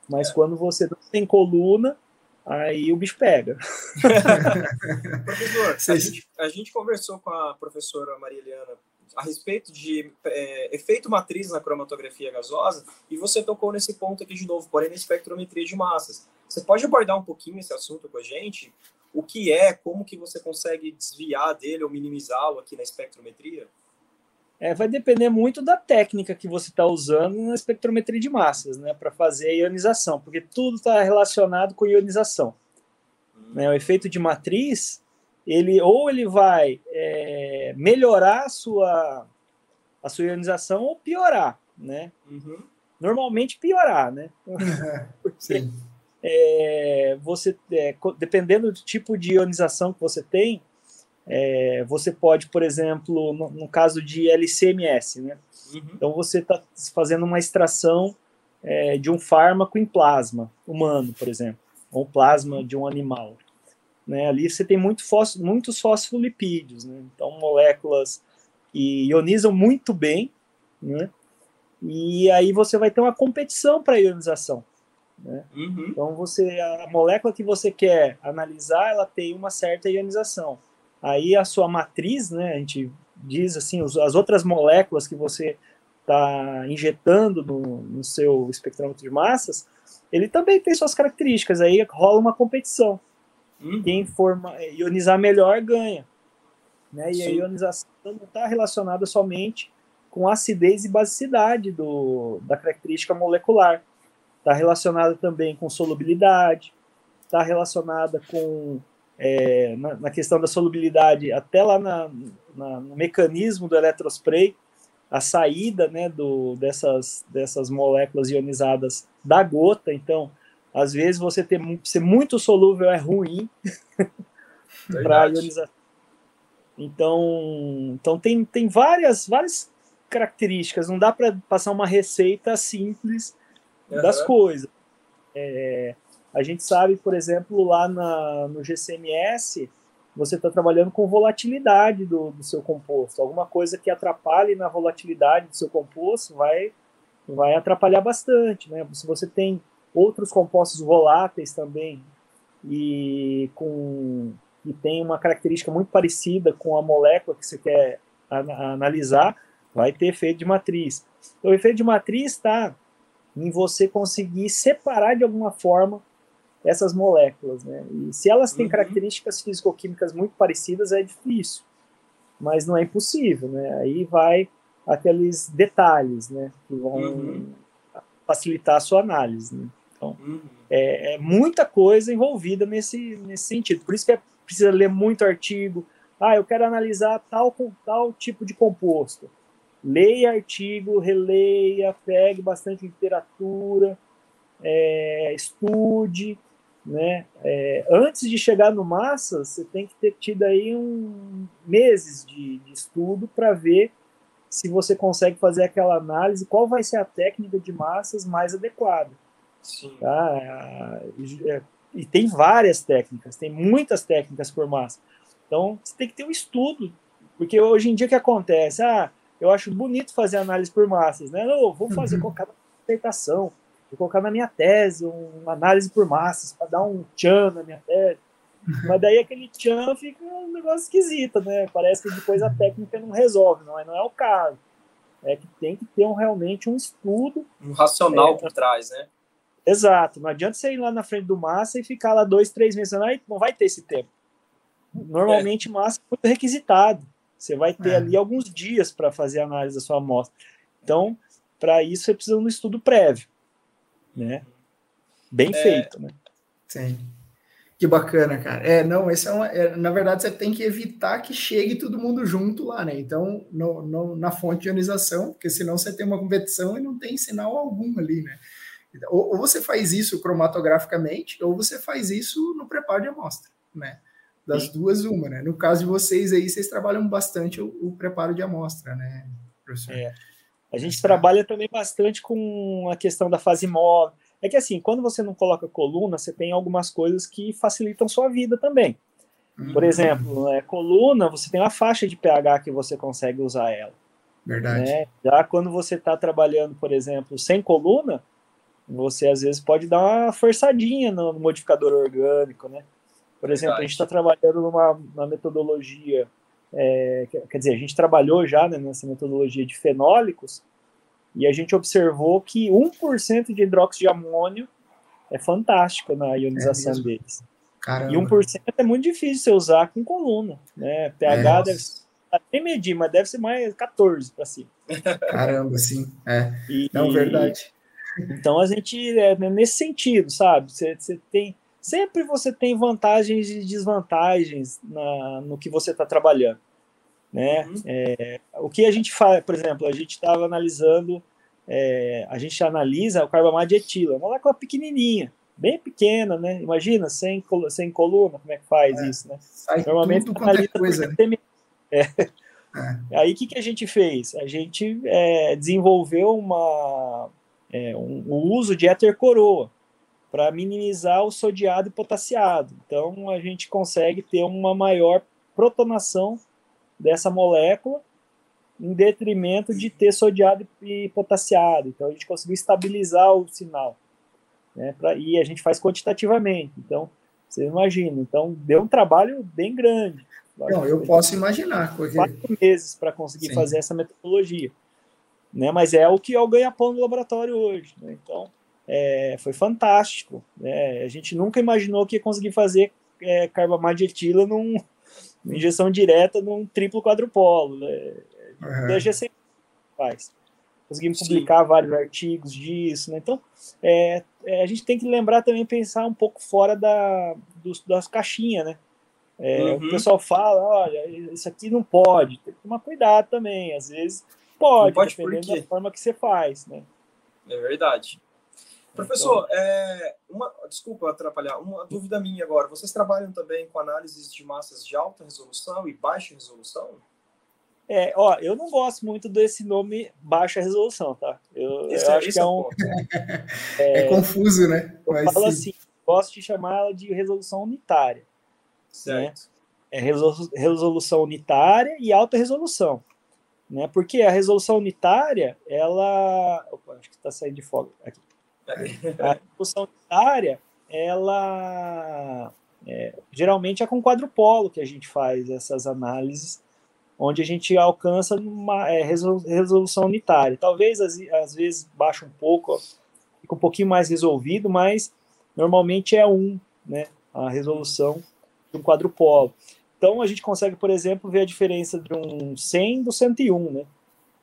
Mas é. quando você não tem coluna, aí o bicho pega. <laughs> Professor, a gente, a gente, conversou com a professora Maria Eliana a respeito de é, efeito matriz na cromatografia gasosa e você tocou nesse ponto aqui de novo, porém na espectrometria de massas. Você pode abordar um pouquinho esse assunto com a gente? O que é, como que você consegue desviar dele ou minimizá-lo aqui na espectrometria? É, vai depender muito da técnica que você está usando na espectrometria de massas, né, para fazer a ionização, porque tudo está relacionado com ionização. Hum. Né, o efeito de matriz, ele ou ele vai é, melhorar a sua, a sua ionização ou piorar, né? Uhum. Normalmente piorar, né? <laughs> Porque. É, você, é, dependendo do tipo de ionização que você tem, é, você pode, por exemplo, no, no caso de LCMS, né? Uhum. Então você está fazendo uma extração é, de um fármaco em plasma humano, por exemplo, ou plasma de um animal. Né? Ali você tem muito fósforo, muitos fosfolipídios, né? então moléculas que ionizam muito bem, né? e aí você vai ter uma competição para ionização. Né? Uhum. Então você a molécula que você quer analisar, ela tem uma certa ionização aí a sua matriz, né, a gente diz assim, as outras moléculas que você está injetando no, no, seu espectrômetro de massas, ele também tem suas características, aí rola uma competição. Uhum. Quem for ionizar melhor ganha. Né? E Sim. a ionização não está relacionada somente com acidez e basicidade do, da característica molecular. Está relacionada também com solubilidade, está relacionada com é, na, na, questão da solubilidade, até lá na, na, no mecanismo do eletrospray, a saída né, do, dessas, dessas moléculas ionizadas da gota. Então, às vezes, você ter, ser muito solúvel é ruim <laughs> para ionização. Então, então tem, tem várias, várias características. Não dá para passar uma receita simples uhum. das coisas. É, a gente sabe, por exemplo, lá na, no GCMS, você está trabalhando com volatilidade do, do seu composto. Alguma coisa que atrapalhe na volatilidade do seu composto vai, vai atrapalhar bastante. Né? Se você tem outros compostos voláteis também e com e tem uma característica muito parecida com a molécula que você quer analisar, vai ter efeito de matriz. Então, o efeito de matriz está em você conseguir separar de alguma forma essas moléculas, né? E se elas têm uhum. características físico-químicas muito parecidas, é difícil, mas não é impossível, né? Aí vai aqueles detalhes, né, que vão uhum. facilitar a sua análise, né? Então, uhum. é, é, muita coisa envolvida nesse, nesse sentido. Por isso que é, precisa ler muito artigo. Ah, eu quero analisar tal, tal tipo de composto. Leia artigo, releia, pegue bastante literatura, é, estude, né? É, antes de chegar no massa, você tem que ter tido aí um meses de, de estudo para ver se você consegue fazer aquela análise, qual vai ser a técnica de massas mais adequada. Sim. Tá? É, e tem várias técnicas, tem muitas técnicas por massa. Então, você tem que ter um estudo, porque hoje em dia o que acontece? Ah, eu acho bonito fazer análise por massas, né? Não, vou fazer, uhum. colocar na apresentação, vou colocar na minha tese uma análise por massas, para dar um tchan na minha tese. Uhum. Mas daí aquele tchan fica um negócio esquisito, né? Parece que depois a técnica não resolve, não é, não é o caso. É que tem que ter um, realmente um estudo. Um racional é, por trás, né? Exato. Não adianta você ir lá na frente do massa e ficar lá dois, três meses. Não, não vai ter esse tempo. Normalmente, é. massa é muito requisitado. Você vai ter é. ali alguns dias para fazer a análise da sua amostra. Então, para isso, você precisa de um estudo prévio. Né? Bem é. feito, né? Sim. Que bacana, cara. É, não, esse é, uma, é, na verdade você tem que evitar que chegue todo mundo junto lá, né? Então, no, no, na fonte de ionização, porque senão você tem uma competição e não tem sinal algum ali, né? Ou, ou, você faz isso cromatograficamente, ou você faz isso no preparo de amostra, né? Das Sim. duas, uma, né? No caso de vocês aí, vocês trabalham bastante o, o preparo de amostra, né, professor? É. A gente trabalha também bastante com a questão da fase móvel. É que assim, quando você não coloca coluna, você tem algumas coisas que facilitam sua vida também. Por uhum. exemplo, é, coluna, você tem uma faixa de pH que você consegue usar ela. Verdade. Né? Já quando você está trabalhando, por exemplo, sem coluna, você às vezes pode dar uma forçadinha no modificador orgânico, né? Por exemplo, Verdade. a gente está trabalhando numa, numa metodologia, é, quer dizer, a gente trabalhou já né, nessa metodologia de fenólicos e a gente observou que 1% de hidróxido de amônio é fantástico na ionização é deles. Caramba. E 1% é muito difícil você usar com coluna, né? pH é. deve até medir, mas deve ser mais 14 para cima. Caramba, sim. É. E, Não, verdade. Então a gente é nesse sentido, sabe? Você, você tem sempre você tem vantagens e desvantagens na, no que você está trabalhando, né? Uhum. É, o que a gente faz, por exemplo, a gente estava analisando, é, a gente analisa o carbamide de etila, uma molécula pequenininha, bem pequena, né? Imagina sem sem coluna, como é que faz é, isso, né? Normalmente tudo analisa coisa. Né? É. É. Aí o que, que a gente fez? A gente é, desenvolveu uma é, um, o uso de éter coroa para minimizar o sodiado e potassiado. Então a gente consegue ter uma maior protonação dessa molécula em detrimento de ter sodiado e potassiado. Então a gente conseguiu estabilizar o sinal. Né, pra, e a gente faz quantitativamente. Então, você imagina. Então, deu um trabalho bem grande. Não, eu posso imaginar. Porque... Quatro meses para conseguir Sim. fazer essa metodologia né? Mas é o que é o ganha-pão do laboratório hoje. Né? Então, é, foi fantástico. Né? A gente nunca imaginou que ia conseguir fazer é, carbamide etila num injeção direta num triplo quadrupolo. Né? Uhum. A GC faz. Conseguimos Sim. publicar vários artigos disso. Né? Então, é, é, a gente tem que lembrar também, pensar um pouco fora da, dos, das caixinhas, né? É, uhum. O pessoal fala, olha, isso aqui não pode, tem que tomar cuidado também. Às vezes Pode, pode dependendo da forma que você faz, né? É verdade. Professor, então, é, uma, desculpa atrapalhar, uma dúvida minha agora. Vocês trabalham também com análises de massas de alta resolução e baixa resolução? É, ó, eu não gosto muito desse nome baixa resolução, tá? Eu, esse, eu é, acho que é, é um. É, é, confuso, né? Eu Mas, falo sim. assim, gosto de chamar ela de resolução unitária. Né? Certo. Né? é resolução unitária e alta resolução. Né? Porque a resolução unitária, ela. Opa, acho que está saindo de fogo aqui. A resolução unitária, ela. É, geralmente é com quadrupolo que a gente faz essas análises, onde a gente alcança uma é, resolução unitária. Talvez às, às vezes baixa um pouco, fica um pouquinho mais resolvido, mas normalmente é um, né? A resolução de um quadrupolo. Então a gente consegue, por exemplo, ver a diferença de um 100 do 101, né?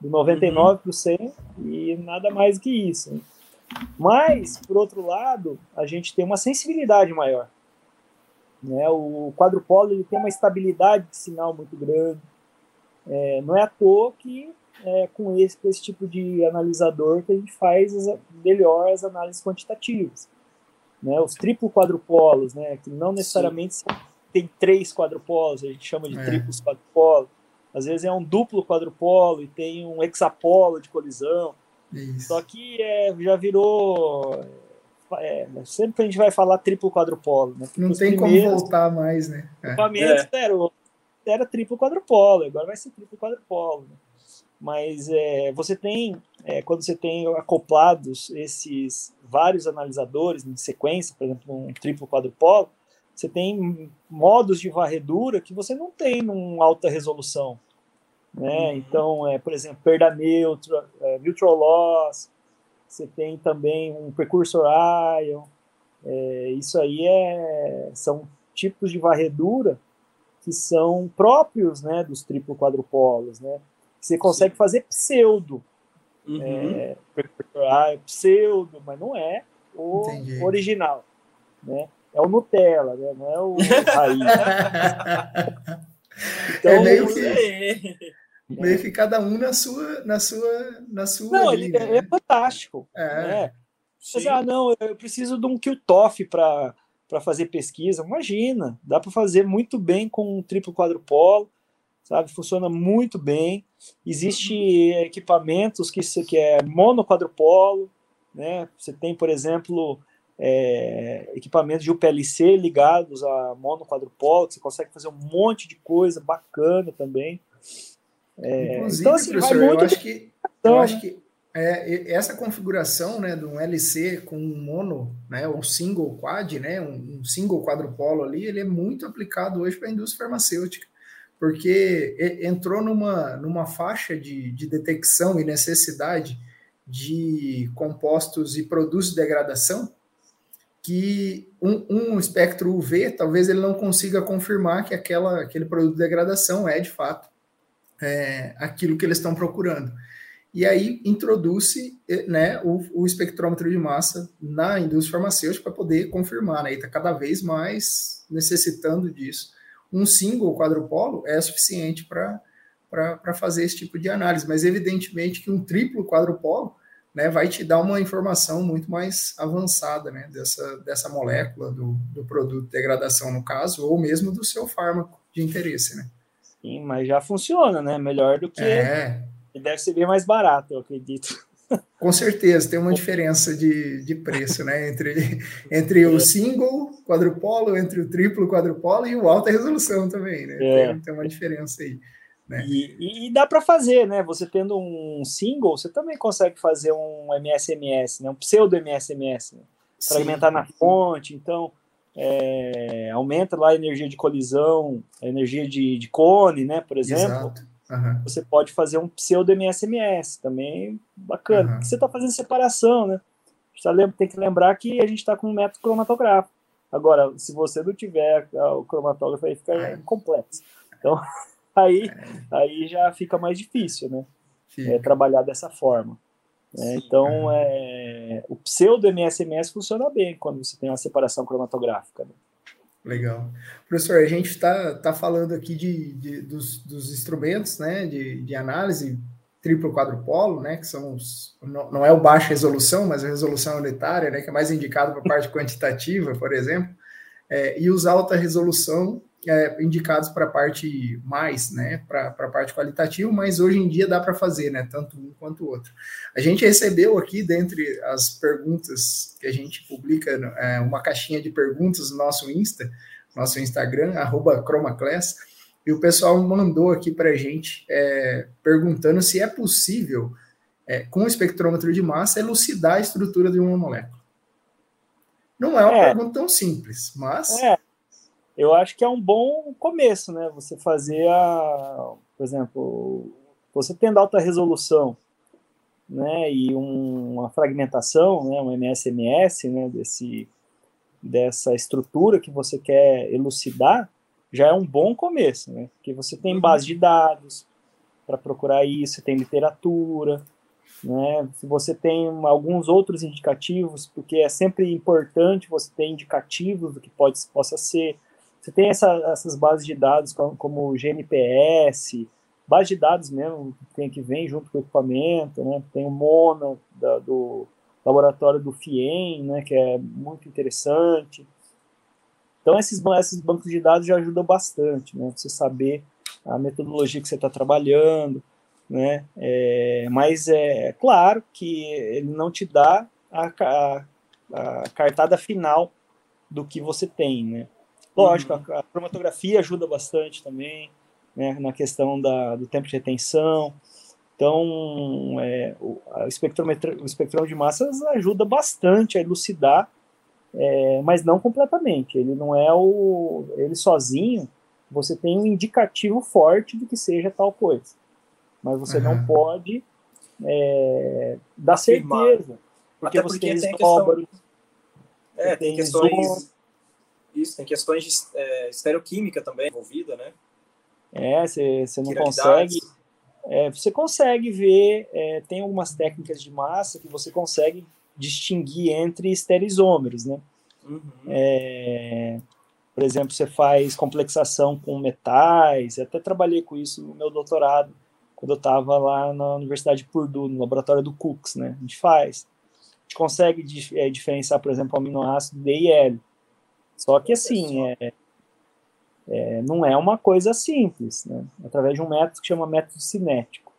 Do 99 uhum. para o 100 e nada mais que isso. Né? Mas, por outro lado, a gente tem uma sensibilidade maior. Né? O quadrupolo ele tem uma estabilidade de sinal muito grande. É, não é à toa que é com esse, com esse tipo de analisador que a gente faz as, melhor as análises quantitativas. Né? Os triplo quadrupolos, né? que não necessariamente Sim tem três quadrupolos, a gente chama de é. triplos quadrupolos. Às vezes é um duplo quadrupolo e tem um hexapolo de colisão. Isso. Só que é, já virou. É, sempre que a gente vai falar triplo quadrupolo. Né? Não tem como voltar mais, né? É. Equipamentos é. era, era triplo quadrupolo, agora vai ser triplo quadrupolo. Né? Mas é, você tem, é, quando você tem acoplados esses vários analisadores em sequência, por exemplo, um triplo quadrupolo, você tem modos de varredura que você não tem num alta resolução. Né? Uhum. Então, é, por exemplo, perda neutra, é, neutral loss, você tem também um precursor ion. É, isso aí é, são tipos de varredura que são próprios né, dos triplo quadrupolos. Né? Você consegue Sim. fazer pseudo. Uhum. É, pseudo, mas não é o Entendi. original. Né? É o Nutella, né? não é o <laughs> raiz. então, é meio que, <laughs> meio que cada um na sua, na sua, na sua. Não, ele é, é fantástico. É. Né? Você, ah, não, eu preciso de um QTOF para para fazer pesquisa. Imagina, dá para fazer muito bem com um triplo quadrupolo, sabe? Funciona muito bem. Existe equipamentos que, que é monoquadrupolo, né? Você tem, por exemplo, é, equipamentos de UPLC ligados a monoquadrupolo, você consegue fazer um monte de coisa bacana também. É, Inclusive, então, assim, professor, eu acho que, eu acho que é, essa configuração né, de um LC com um mono, né, um single quad, né, um, um single quadrupolo ali, ele é muito aplicado hoje para a indústria farmacêutica, porque entrou numa, numa faixa de, de detecção e necessidade de compostos e produtos de degradação que um, um, espectro UV, talvez ele não consiga confirmar que aquela, aquele produto de degradação é, de fato, é, aquilo que eles estão procurando. E aí introduz-se né, o, o, espectrômetro de massa na indústria farmacêutica para poder confirmar, né? E está cada vez mais necessitando disso. Um single quadrupolo é suficiente para fazer esse tipo de análise, mas evidentemente que um triplo quadrupolo né, vai te dar uma informação muito mais avançada né, dessa, dessa molécula, do, do produto de degradação, no caso, ou mesmo do seu fármaco de interesse. Né? Sim, mas já funciona, né? Melhor do que. É. Deve ser bem mais barato, eu acredito. <laughs> Com certeza, tem uma diferença de, de preço, né? Entre, entre o single quadrupolo, entre o triplo quadrupolo e o alta resolução também, né? É. Tem, tem uma diferença aí. Né? E, e, dá para fazer, né? Você tendo um single, você também consegue fazer um MSMS, né? um pseudo MSMS, né? fragmentar na fonte, então é, aumenta lá a energia de colisão, a energia de, de cone, né? Por exemplo. Uhum. Você pode fazer um pseudo MSMS, também bacana, uhum. porque você está fazendo separação, né? Tá, tem que lembrar que a gente está com um método cromatográfico. Agora, se você não tiver o cromatógrafo, aí fica é. complexo. Então, <laughs> aí, aí já fica mais difícil, né? É, trabalhar dessa forma. Né? Então, é, o pseudo MSMS funciona bem quando você tem uma separação cromatográfica. Né? Legal. Professor, a gente está tá falando aqui de, de dos, dos, instrumentos né, de, de análise triplo quadrupolo, né, que são os, não, não, é o baixa resolução, mas a resolução unitária, né, que é mais indicado para a parte <laughs> quantitativa, por exemplo, é, e os alta resolução, é, indicados para a parte mais, né, para a parte qualitativa, mas hoje em dia dá para fazer, né, tanto um quanto o outro. A gente recebeu aqui, dentre as perguntas que a gente publica, é, uma caixinha de perguntas no nosso Insta, nosso Instagram, arroba ChromaClass, e o pessoal mandou aqui para a gente é, perguntando se é possível, é, com o espectrômetro de massa, elucidar a estrutura de uma molécula. Não é uma é. pergunta tão simples, mas. Eu acho que é um bom começo, né? Você fazer a. Por exemplo, você tendo alta resolução né, e um, uma fragmentação, né, um MSMS, né, desse, dessa estrutura que você quer elucidar, já é um bom começo, né? Porque você tem uhum. base de dados para procurar isso, tem literatura, né? Se você tem alguns outros indicativos, porque é sempre importante você ter indicativos do que pode possa ser. Você tem essa, essas bases de dados como, como o GNPS, base de dados mesmo tem que vem junto com o equipamento, né? Tem o Mona da, do laboratório do FIEM, né? Que é muito interessante. Então esses, esses bancos de dados já ajudam bastante, né? Você saber a metodologia que você está trabalhando, né? É, mas é claro que ele não te dá a, a, a cartada final do que você tem, né? Lógico, uhum. a, a cromatografia ajuda bastante também, né, na questão da, do tempo de retenção. Então, é, o, a o espectrão de massas ajuda bastante a elucidar, é, mas não completamente. Ele não é o. Ele sozinho, você tem um indicativo forte de que seja tal coisa. Mas você uhum. não pode é, dar certeza. Porque Até você porque tem, tem questão... É, tem, tem questões. Isso, tem questões de é, estereoquímica também envolvida, né? É, você, não consegue. É, você consegue ver, é, tem algumas técnicas de massa que você consegue distinguir entre estereisômeros, né? Uhum. É, por exemplo, você faz complexação com metais, eu até trabalhei com isso no meu doutorado, quando eu estava lá na Universidade de Purdue, no laboratório do Cooks, né? A gente faz. A gente consegue é, diferenciar, por exemplo, aminoácido D e L. Só que assim, é, é, não é uma coisa simples, né? através de um método que chama método cinético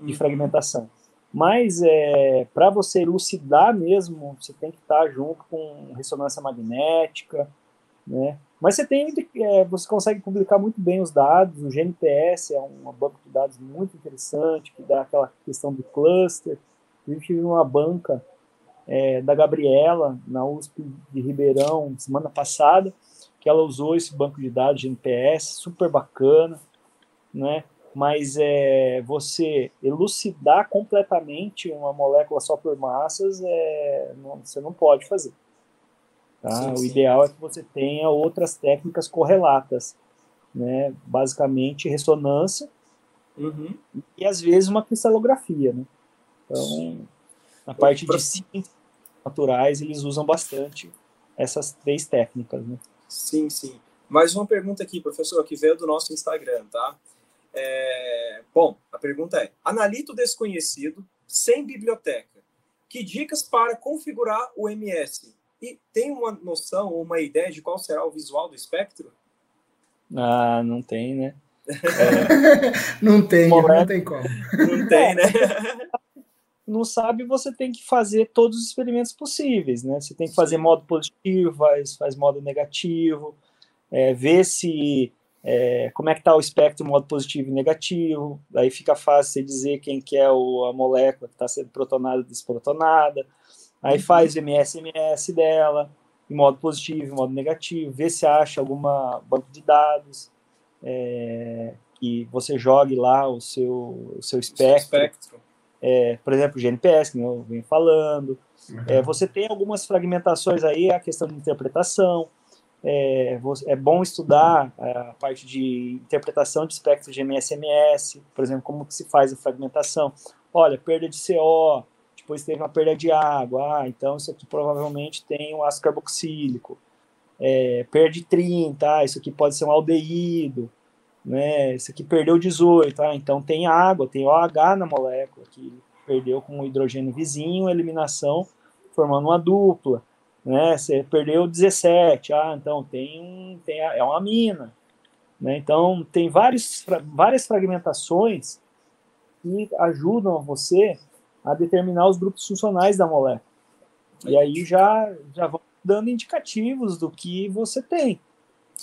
de uhum. fragmentação. Mas é, para você elucidar mesmo, você tem que estar junto com ressonância magnética, né? Mas você tem, é, você consegue publicar muito bem os dados. O GNPS é um banco de dados muito interessante que dá aquela questão do cluster. Eu tive uma banca é, da Gabriela na USP de Ribeirão semana passada que ela usou esse banco de dados de NPS, super bacana, né? Mas é, você elucidar completamente uma molécula só por massas, é, não, você não pode fazer. Tá? Sim, o sim. ideal é que você tenha outras técnicas correlatas, né? Basicamente ressonância uhum. e às vezes uma cristalografia, né? Então, na parte de ciências naturais, eles usam bastante essas três técnicas, né? Sim, sim. Mais uma pergunta aqui, professor, que veio do nosso Instagram, tá? É... Bom, a pergunta é: analito desconhecido, sem biblioteca. Que dicas para configurar o MS? E tem uma noção ou uma ideia de qual será o visual do espectro? Ah, não tem, né? <laughs> É... não tem, não tem como. Não tem, né? Não sabe, você tem que fazer todos os experimentos possíveis, né? Você tem que fazer modo positivo, faz, faz modo negativo, é, ver se é, como é que está o espectro modo positivo e negativo, aí fica fácil você dizer quem que é o, a molécula que está sendo protonada ou desprotonada, aí uhum. faz o MSMS dela, em modo positivo, em modo negativo, vê se acha alguma banco de dados, é, que você jogue lá o seu, o seu espectro, o seu espectro é, por exemplo, o GNPS, que eu venho falando. Uhum. É, você tem algumas fragmentações aí, a questão de interpretação. É, é bom estudar a parte de interpretação de espectro de MSMS, por exemplo, como que se faz a fragmentação. Olha, perda de CO, depois teve uma perda de água, ah, então isso aqui provavelmente tem um ácido carboxílico. É, perde 30, ah, isso aqui pode ser um aldeído né? Esse aqui perdeu 18, tá? Então tem água, tem OH na molécula que perdeu com o hidrogênio vizinho, eliminação formando uma dupla, né? Você perdeu 17, ah, então tem, tem é uma mina, né? Então tem vários, várias fragmentações que ajudam você a determinar os grupos funcionais da molécula. E aí já já vão dando indicativos do que você tem.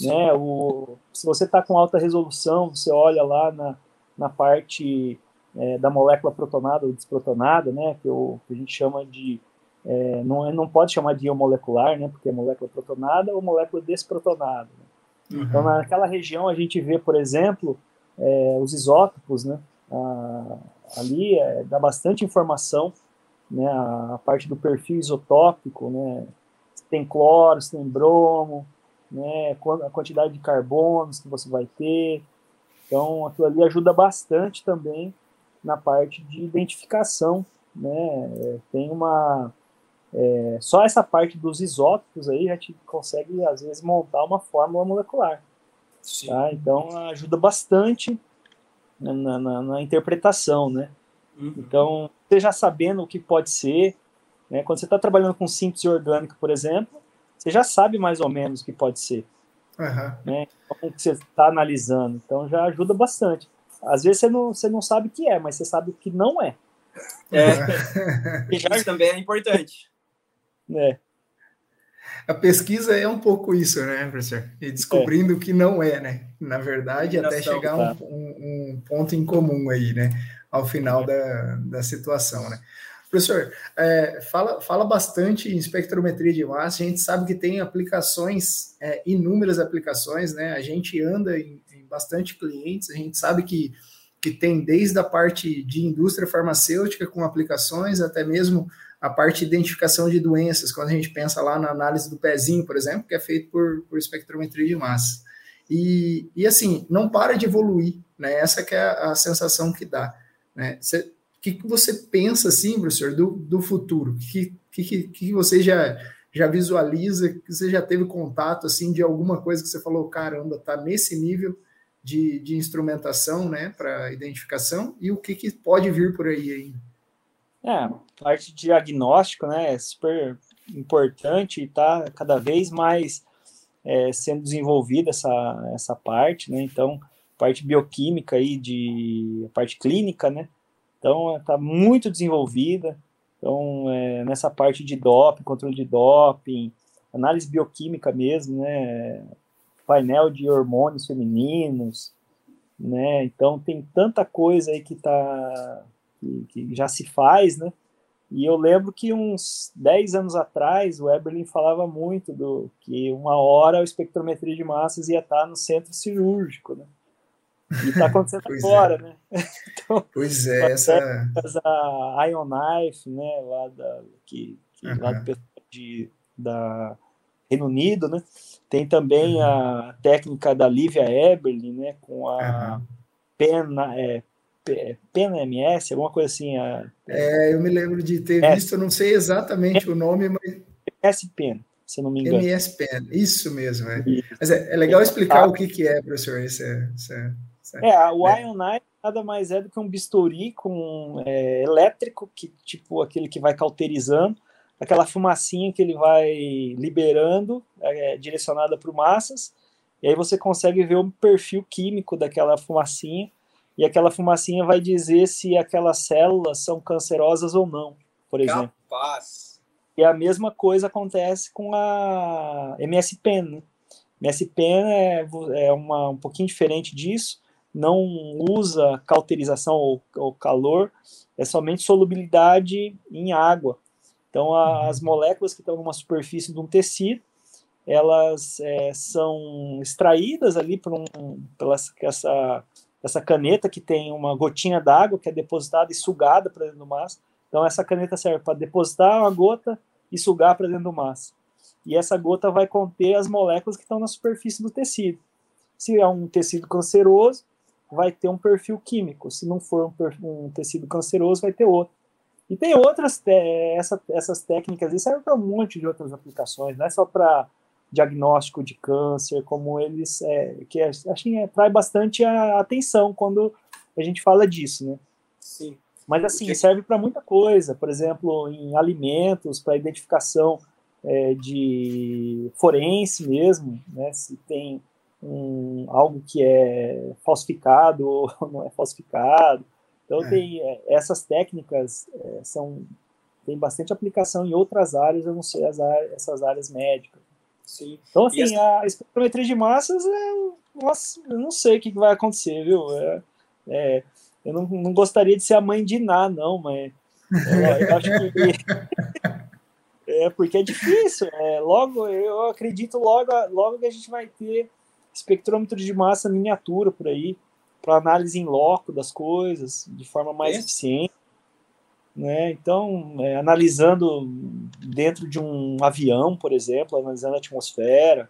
Né? O, se você está com alta resolução, você olha lá na, na parte é, da molécula protonada ou desprotonada, né? que, o, que a gente chama de é, não, não pode chamar de ion molecular, né, porque é molécula protonada ou molécula desprotonada. Né? Uhum. Então, naquela região, a gente vê, por exemplo, é, os isótopos, né, a, ali é, dá bastante informação, né, a, a, parte do perfil isotópico, né, se tem cloro, se tem bromo, né, a quantidade de carbonos que você vai ter. Então, aquilo ali ajuda bastante também na parte de identificação, né, é, tem uma é, só essa parte dos isótopos aí a gente consegue, às vezes, montar uma fórmula molecular. Tá? Então, ajuda bastante na, na, na interpretação, né? Uhum. Então, você já sabendo o que pode ser, né? quando você está trabalhando com síntese orgânica, por exemplo, você já sabe mais ou menos o que pode ser. Uhum. Né? Como que você está analisando. Então, já ajuda bastante. Às vezes você não, você não sabe o que é, mas você sabe o que não é. É. <laughs> Isso também é importante. É. A pesquisa é um pouco isso, né, professor? E descobrindo o que não é, né? Na verdade, até chegar a um, tá. um, um, ponto em comum aí, né? Ao final da, da situação, né? Professor, é, fala, fala bastante em espectrometria de massa, a gente sabe que tem aplicações, é, inúmeras aplicações, né? A gente anda em, em bastante clientes, a gente sabe que, que tem desde a parte de indústria farmacêutica com aplicações, até mesmo a parte de identificação de doenças, quando a gente pensa lá na análise do pezinho, por exemplo, que é feito por, por espectrometria de massa. E, e assim, não para de evoluir, né? Essa que é a, a sensação que dá, né? O que, que você pensa, assim, professor, do, do futuro? O que, que, que você já, já visualiza, que você já teve contato, assim, de alguma coisa que você falou, caramba, tá nesse nível de, de instrumentação, né, para identificação, e o que, que pode vir por aí ainda? É, parte de diagnóstico, né, é super importante e está cada vez mais é, sendo desenvolvida essa, essa parte, né, então, parte bioquímica aí, de parte clínica, né, então está muito desenvolvida, então, é, nessa parte de doping, controle de doping, análise bioquímica mesmo, né, painel de hormônios femininos, né, então tem tanta coisa aí que está que, que já se faz, né? E eu lembro que uns 10 anos atrás o Eberlin falava muito do que uma hora a espectrometria de massas ia estar no centro cirúrgico, né? E está acontecendo agora, é. né? <laughs> Então, pois é, essa... A Ion Knife, né, lá, da, que, que uhum. lá do de, da Reino Unido, né? Tem também uhum. a técnica da Lívia Eberlin, né, com a uhum. pena, é, PNMS, alguma coisa assim. A, é, eu me lembro de ter é, visto, eu não sei exatamente é, o nome, mas. MSPen, se não me engano. MSPen, isso mesmo. É. Isso. Mas é, é, legal explicar o que, que é, professor. Isso é, é, é, o é. Ionite nada mais é do que um bisturi com é, elétrico, que tipo aquele que vai cauterizando, aquela fumacinha que ele vai liberando, é, direcionada para massas, e aí você consegue ver o perfil químico daquela fumacinha e aquela fumacinha vai dizer se aquelas células são cancerosas ou não, por exemplo. Capaz. E a mesma coisa acontece com a MSPen. Né? MSPen é, é uma, um pouquinho diferente disso, não usa cauterização ou, ou calor, é somente solubilidade em água. Então, a, uhum. as moléculas que estão numa superfície de um tecido, elas é, são extraídas ali por um, pela essa essa caneta que tem uma gotinha d'água que é depositada e sugada para dentro do massa. Então essa caneta serve para depositar uma gota e sugar para dentro do massa. E essa gota vai conter as moléculas que estão na superfície do tecido. Se é um tecido canceroso, vai ter um perfil químico. Se não for um, um tecido canceroso, vai ter outro. E tem outras, essa, essas técnicas, e serve para um monte de outras aplicações, não é só para diagnóstico de câncer, como eles é, que é, acho que atrai bastante a atenção quando a gente fala disso, né? Sim. Mas assim Porque... serve para muita coisa, por exemplo, em alimentos, para identificação é, de forense mesmo, né? Se tem um, algo que é falsificado ou <laughs> não é falsificado. Então é. tem é, essas técnicas é, são tem bastante aplicação em outras áreas, eu não sei as áreas, essas áreas médicas. Sim. Então, assim, essa... a espectrometria de massas é. Nossa, eu não sei o que vai acontecer, viu? É, é, eu não, não gostaria de ser a mãe de Ná, não, mas. Eu acho que. <laughs> é porque é difícil. É, logo, eu acredito logo, logo que a gente vai ter espectrômetro de massa miniatura por aí, para análise em loco das coisas, de forma mais é. eficiente. Né? Então, é, analisando dentro de um avião, por exemplo, analisando a atmosfera,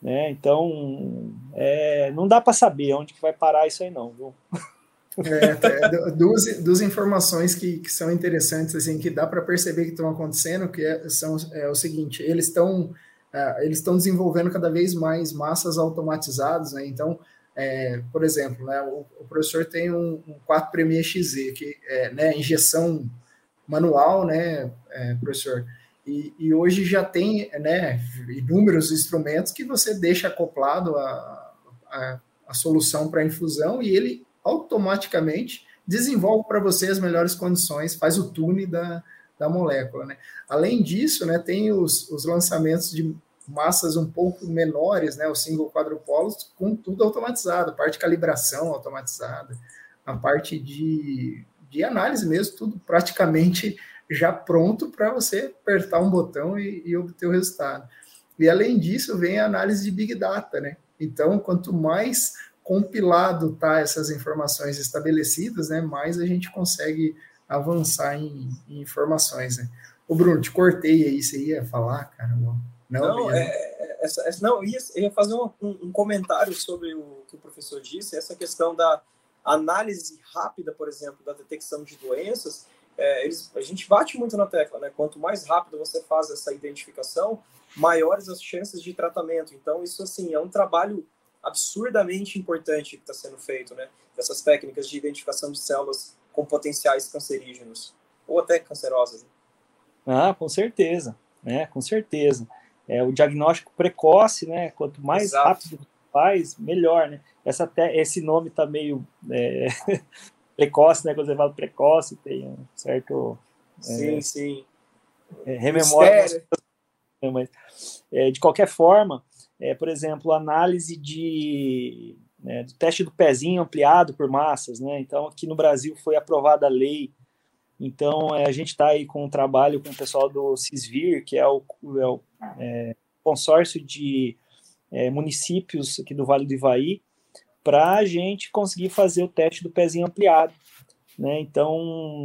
né? Então, é, não dá para saber onde que vai parar isso aí não, viu? É, duas, duas informações que, que são interessantes, assim, que dá para perceber que estão acontecendo, que é, são é o seguinte, eles estão é, eles estão desenvolvendo cada vez mais massas automatizadas, né? Então, é, por exemplo, né, o, o, professor tem um, um 4 Premier XZ, que é né, injeção manual, né, é, professor? E, e, hoje já tem né, inúmeros instrumentos que você deixa acoplado a, a, a solução para infusão e ele automaticamente desenvolve para você as melhores condições, faz o tune da, da molécula. Né? Além disso, né, tem os, os lançamentos de massas um pouco menores, né, os single quadrupolos, com tudo automatizado, a parte de calibração automatizada, a parte de, de análise mesmo, tudo praticamente já pronto para você apertar um botão e, e, obter o resultado. E além disso, vem a análise de Big Data, né? Então, quanto mais compilado tá essas informações estabelecidas, né, mais a gente consegue avançar em, em informações, né? Ô Bruno, te cortei aí, você ia falar, cara? Não. Não, é, é, essa, não ia, ia fazer um, um, comentário sobre o que o professor disse, essa questão da análise rápida, por exemplo, da detecção de doenças. É, eles, a gente bate muito na tecla, né? Quanto mais rápido você faz essa identificação, maiores as chances de tratamento. Então, isso, assim, é um trabalho absurdamente importante que está sendo feito, né? Essas técnicas de identificação de células com potenciais cancerígenos ou até cancerosas. Né? Ah, com certeza, né? Com certeza é, o diagnóstico precoce, né? Quanto mais Exato. rápido faz, melhor, né? Essa até, esse nome tá meio é, <laughs> precoce, né? Quando você fala precoce, tem um certo. É, sim, sim. É, rememora. Mas, é, de qualquer forma, é, por exemplo, análise de né, do teste do pezinho ampliado por massas, né? Então, aqui no Brasil foi aprovada a lei então, é, a gente está aí com um trabalho com o pessoal do CISVIR, que é o, é o é, consórcio de é, municípios aqui do Vale do Ivaí, para a gente conseguir fazer o teste do pezinho ampliado. Né? Então,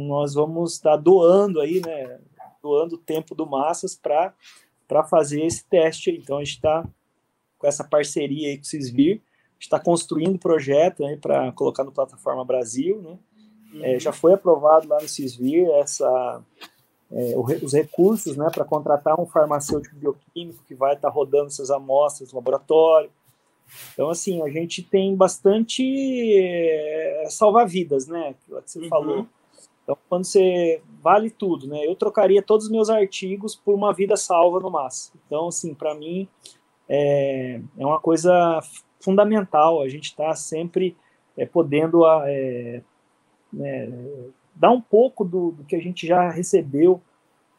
nós vamos estar tá doando aí, né? doando o tempo do Massas para fazer esse teste. Então, a gente está com essa parceria aí com o CISVIR, está construindo o projeto para colocar no Plataforma Brasil, né? É, já foi aprovado lá no CISVIR essa, é, os recursos né, para contratar um farmacêutico bioquímico que vai estar tá rodando essas amostras no laboratório. Então, assim, a gente tem bastante é, salva-vidas, né? Que você uhum. falou. Então, quando você vale tudo, né? Eu trocaria todos os meus artigos por uma vida salva no máximo. Então, assim, para mim é, é uma coisa fundamental. A gente está sempre é, podendo é, né, dar um pouco do, do, que a gente já recebeu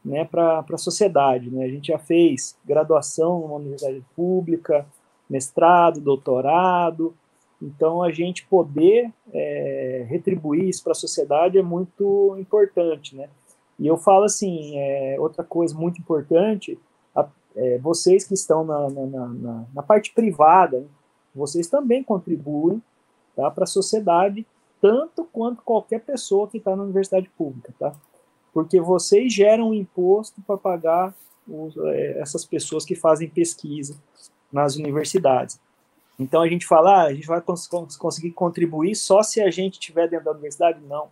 né, para a sociedade. Né? A gente já fez graduação numa universidade pública, mestrado, doutorado, então a gente poder é, retribuir isso para a sociedade é muito importante. Né? E eu falo assim, é, outra coisa muito importante, a, é, vocês que estão na, na, na, na parte privada, vocês também contribuem tá, para a sociedade tanto quanto qualquer pessoa que está na universidade pública, tá? Porque vocês geram imposto para pagar os, é, essas pessoas que fazem pesquisa nas universidades. Então a gente fala, ah, a gente vai cons conseguir contribuir só se a gente estiver dentro da universidade? Não.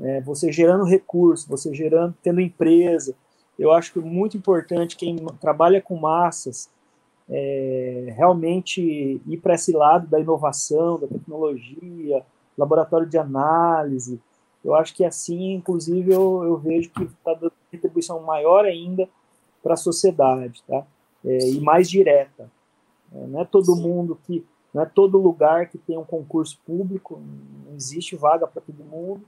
É, você gerando recurso, você gerando, tendo empresa. Eu acho que é muito importante quem trabalha com massas é, realmente ir para esse lado da inovação, da tecnologia, laboratório de análise. Eu acho que assim, inclusive, eu, eu vejo que está dando retribuição maior ainda para a sociedade, tá? É, e mais direta. É, não é todo Sim. mundo que, não é todo lugar que tem um concurso público, não existe vaga para todo mundo,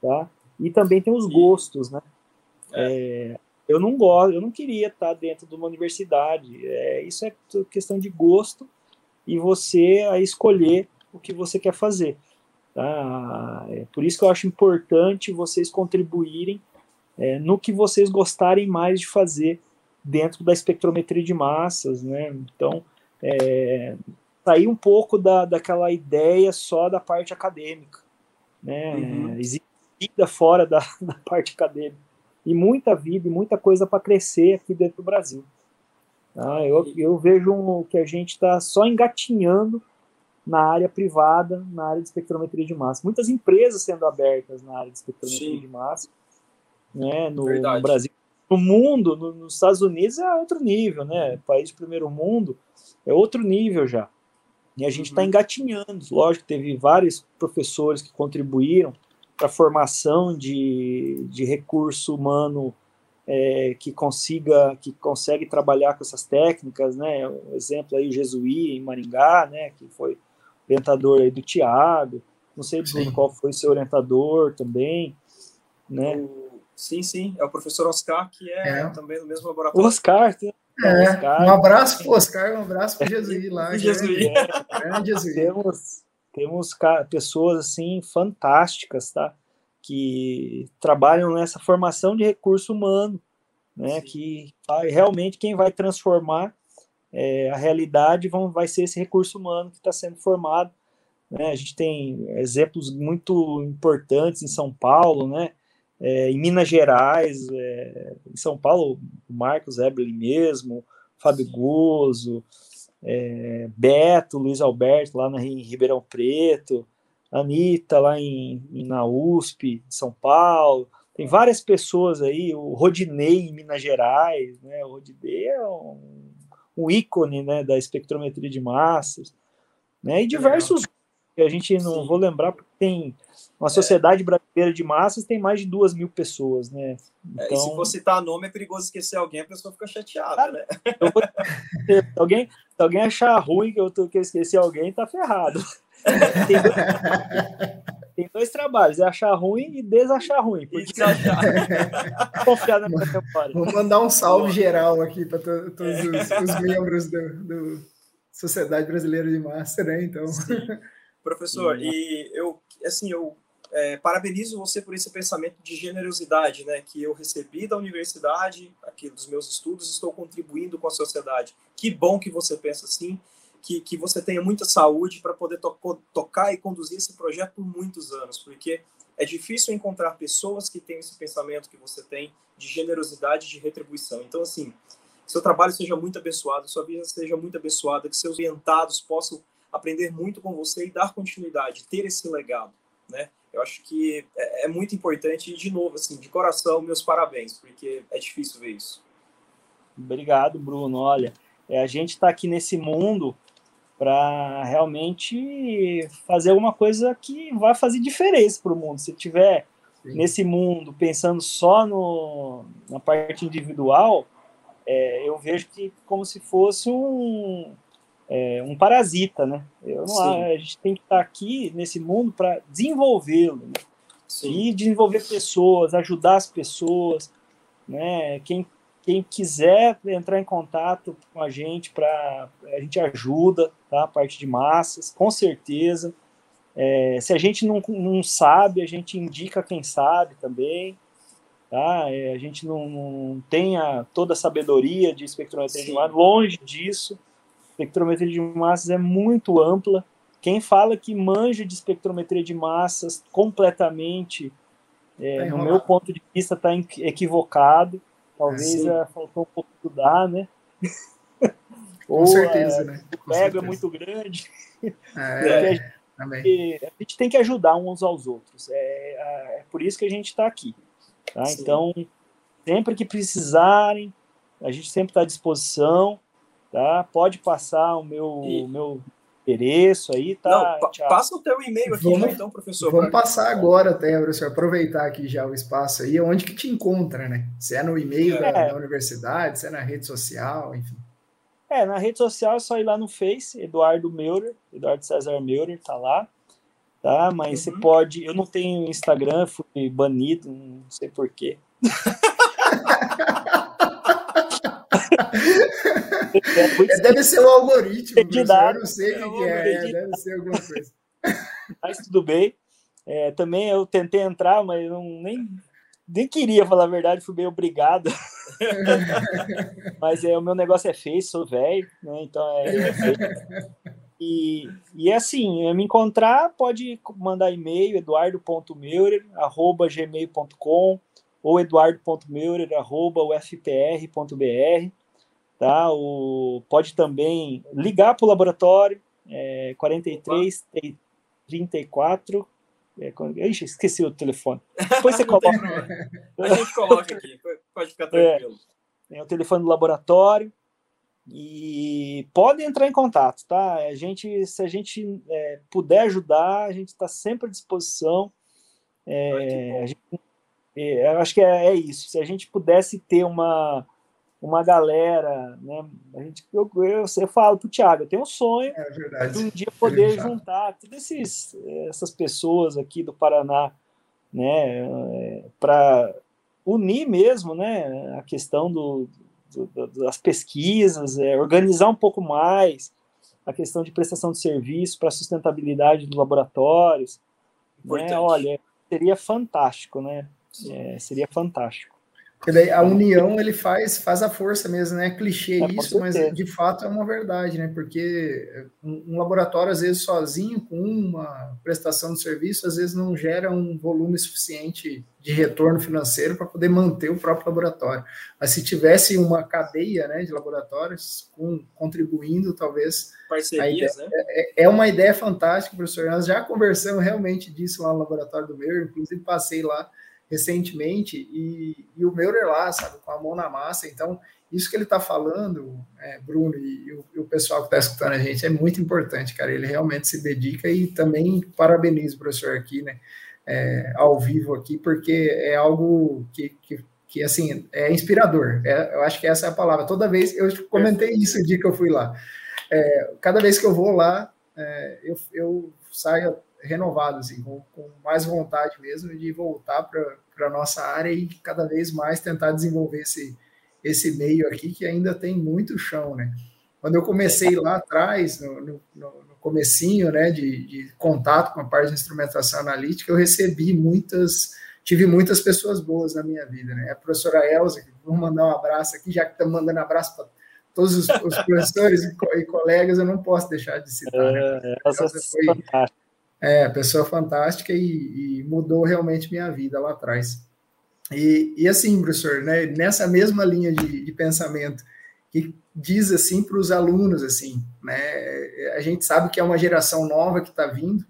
tá? E também tem os gostos, né? É. eu não gosto, eu não queria estar dentro de uma universidade. É, isso é questão de gosto e você a escolher o que você quer fazer. Tá? É por isso que eu acho importante vocês contribuírem é, no que vocês gostarem mais de fazer dentro da espectrometria de massas, né? Então, é, sair um pouco da, daquela ideia só da parte acadêmica, né? Uhum. Existe vida fora da, <laughs> da parte acadêmica e muita vida e muita coisa para crescer aqui dentro do Brasil. Tá? Eu, eu vejo um, que a gente está só engatinhando na área privada, na área de espectrometria de massa. Muitas empresas sendo abertas na área de espectrometria Sim. de massa, né? No, no, Brasil, no mundo, no, nos Estados Unidos é outro nível, né? País de primeiro mundo é outro nível já. E a gente está uhum. engatinhando. Lógico, teve vários professores que contribuíram para a formação de, de recurso humano é, que consiga que consegue trabalhar com essas técnicas, né? Um exemplo aí, o Jesuí em Maringá, né? Que foi orientador aí do Tiago. Não sei Bruno, qual foi o seu orientador também, né? O, sim, sim, é o professor Oscar que é, é. também no mesmo laboratório. Oscar, é, Oscar, um abraço para Oscar, um abraço para Jesuí lá. <laughs> Jesuí. É, Jesuí. Temos temos pessoas assim fantásticas, tá? Que trabalham nessa formação de recurso humano, né? Sim. Que vai, realmente quem vai transformar é, a realidade vão, vai ser esse recurso humano que está sendo formado. Né? A gente tem exemplos muito importantes em São Paulo, né? É, em Minas Gerais, é, em São Paulo, o Marcos Eberle mesmo, Fábio Gozo, é, Beto, Luiz Alberto, lá na, em Ribeirão Preto, Anitta, lá em, na USP, São Paulo. Tem várias pessoas aí, o Rodinei, em Minas Gerais, né? O Rodinei é um, um ícone né, da espectrometria de massas, né? E diversos que a gente não Sim. vou lembrar, porque tem uma sociedade é. brasileira de massas tem mais de duas mil pessoas, né? Então... É, e se então for citar nome, é perigoso esquecer alguém, a pessoa fica chateada, ah, né? Vou... alguém, se alguém achar ruim que eu, tô, que eu esqueci alguém, tá ferrado. <laughs> Tem dois, tem dois trabalhos, é achar ruim e desachar ruim. Porque... Confiar na minha. Vou mandar um salve geral aqui para to, todos os, os, membros do, do Sociedade Brasileira de Massa, né? Então. Sim. Professor, <laughs> e eu, assim, eu é, parabenizo você por esse pensamento de generosidade, né, que eu recebi da universidade, aqui dos meus estudos, estou contribuindo com a sociedade. Que bom que você pensa assim, que, que você tenha muita saúde para poder to tocar e conduzir esse projeto por muitos anos, porque é difícil encontrar pessoas que têm esse pensamento que você tem de generosidade de retribuição. Então, assim, seu trabalho seja muito abençoado, sua vida seja muito abençoada, que seus orientados possam aprender muito com você e dar continuidade, ter esse legado, né? Eu acho que é, é muito importante e, de novo, assim, de coração, meus parabéns, porque é difícil ver isso. Obrigado, Bruno. Olha, é, a gente está aqui nesse mundo para realmente fazer alguma coisa que vai fazer diferença para o mundo. Se tiver Sim. nesse mundo pensando só no, na parte individual, é, eu vejo que como se fosse um, é, um parasita, né? Eu não, a gente tem que estar aqui nesse mundo para desenvolvê-lo, né? e desenvolver pessoas, ajudar as pessoas, né? Quem quem quiser entrar em contato com a gente para a gente ajuda, tá? A parte de massas, com certeza. É, se a gente não, não sabe, a gente indica quem sabe também, tá? É, a gente não, não tem a, toda a sabedoria de espectrometria de massas, longe disso espectrometria de massas é muito ampla. Quem fala que manja de espectrometria de massas completamente, é, no meu ponto de vista, está equivocado. Talvez é, faltou um pouco <laughs> estudar, né? Com Ou, certeza, né? O ego é muito grande. É, <laughs> a, gente, a, gente, tem que ajudar uns aos outros. É, é por isso que a gente está aqui. Tá? Então, sempre que precisarem, a gente sempre está à disposição tá? Pode passar o meu, e... meu endereço aí, tá? Não, passa o teu e-mail aqui, vamos, então, professor. Vamos passar agora até, professor, aproveitar aqui já o espaço aí, onde que te encontra, né? Se é no e-mail é. da, da, universidade, se é na rede social, enfim. É, na rede social é só ir lá no Face, Eduardo Meurer, Eduardo César Meurer, tá lá, tá? Mas uhum. você pode, eu não tenho Instagram, fui banido, não sei porquê. <laughs> É, deve ser um algoritmo. Eu não sei o que, que é, é, deve ser alguma coisa. Mas tudo bem. É, também eu tentei entrar, mas não, nem, nem queria falar a verdade, fui bem obrigado. <laughs> mas é, o meu negócio é feio, sou velho, né? Então é, é feio. E, e é assim, me encontrar, pode mandar e-mail, eduardo.meurer.gmail.com ou eduardo.meurer.ufpr.br tá? O, pode também ligar para o laboratório, é, 43 Opa. 34 é, Ixi, esqueci o telefone. Depois você <laughs> coloca. a gente coloca aqui, pode ficar tranquilo. É, é o telefone do laboratório. E pode entrar em contato, tá? A gente, se a gente é, puder ajudar, a gente está sempre à disposição. É, gente, é, eu acho que é, é, isso. Se a gente pudesse ter uma, uma galera, né? A gente, eu, eu, eu falo para o Thiago, eu tenho um sonho é de um dia poder juntar todas esses, essas pessoas aqui do Paraná, né? É, Para unir mesmo, né? A questão do do, das pesquisas, é, organizar um pouco mais a questão de prestação de serviço para a sustentabilidade dos laboratórios. Né? Olha, seria fantástico, né? É, seria fantástico. Daí a união ele faz, faz a força mesmo, né? É clichê é, isso, mas de fato é uma verdade, né? Porque um laboratório, às vezes, sozinho, com uma prestação de serviço, às vezes não gera um volume suficiente de retorno financeiro para poder manter o próprio laboratório. Mas se tivesse uma cadeia né, de laboratórios com, contribuindo, talvez. Parcerias, ideia, né? É, é uma ideia fantástica, professor. Nós já conversamos realmente disso lá no laboratório do meu, inclusive passei lá recentemente, e, e o Meurer lá, sabe, com a mão na massa. Então, isso que ele está falando, é, Bruno, e, e, o, e, o, pessoal que está escutando a gente, é muito importante, cara. Ele realmente se dedica e também parabenizo o professor aqui, né, é, ao vivo aqui, porque é algo que, que, que assim, é inspirador. É, eu acho que essa é a palavra. Toda vez, eu comentei isso o dia que eu fui lá. É, cada vez que eu vou lá, é, eu, eu saio renovado, assim, com, com mais vontade mesmo de voltar para a nossa área e cada vez mais tentar desenvolver esse, esse meio aqui que ainda tem muito chão, né? Quando eu comecei lá atrás, no, no, no comecinho, né, de, de, contato com a parte de instrumentação analítica, eu recebi muitas, tive muitas pessoas boas na minha vida, né? A professora Elza, vou mandar um abraço aqui, já que estamos mandando abraço para todos os, os professores e, e, colegas, eu não posso deixar de citar. Né? É, né? Essa foi, é, pessoa fantástica e, e, mudou realmente minha vida lá atrás. E, e assim, professor, né, nessa mesma linha de, de pensamento, que diz assim para os alunos, assim, né, a gente sabe que é uma geração nova que está vindo,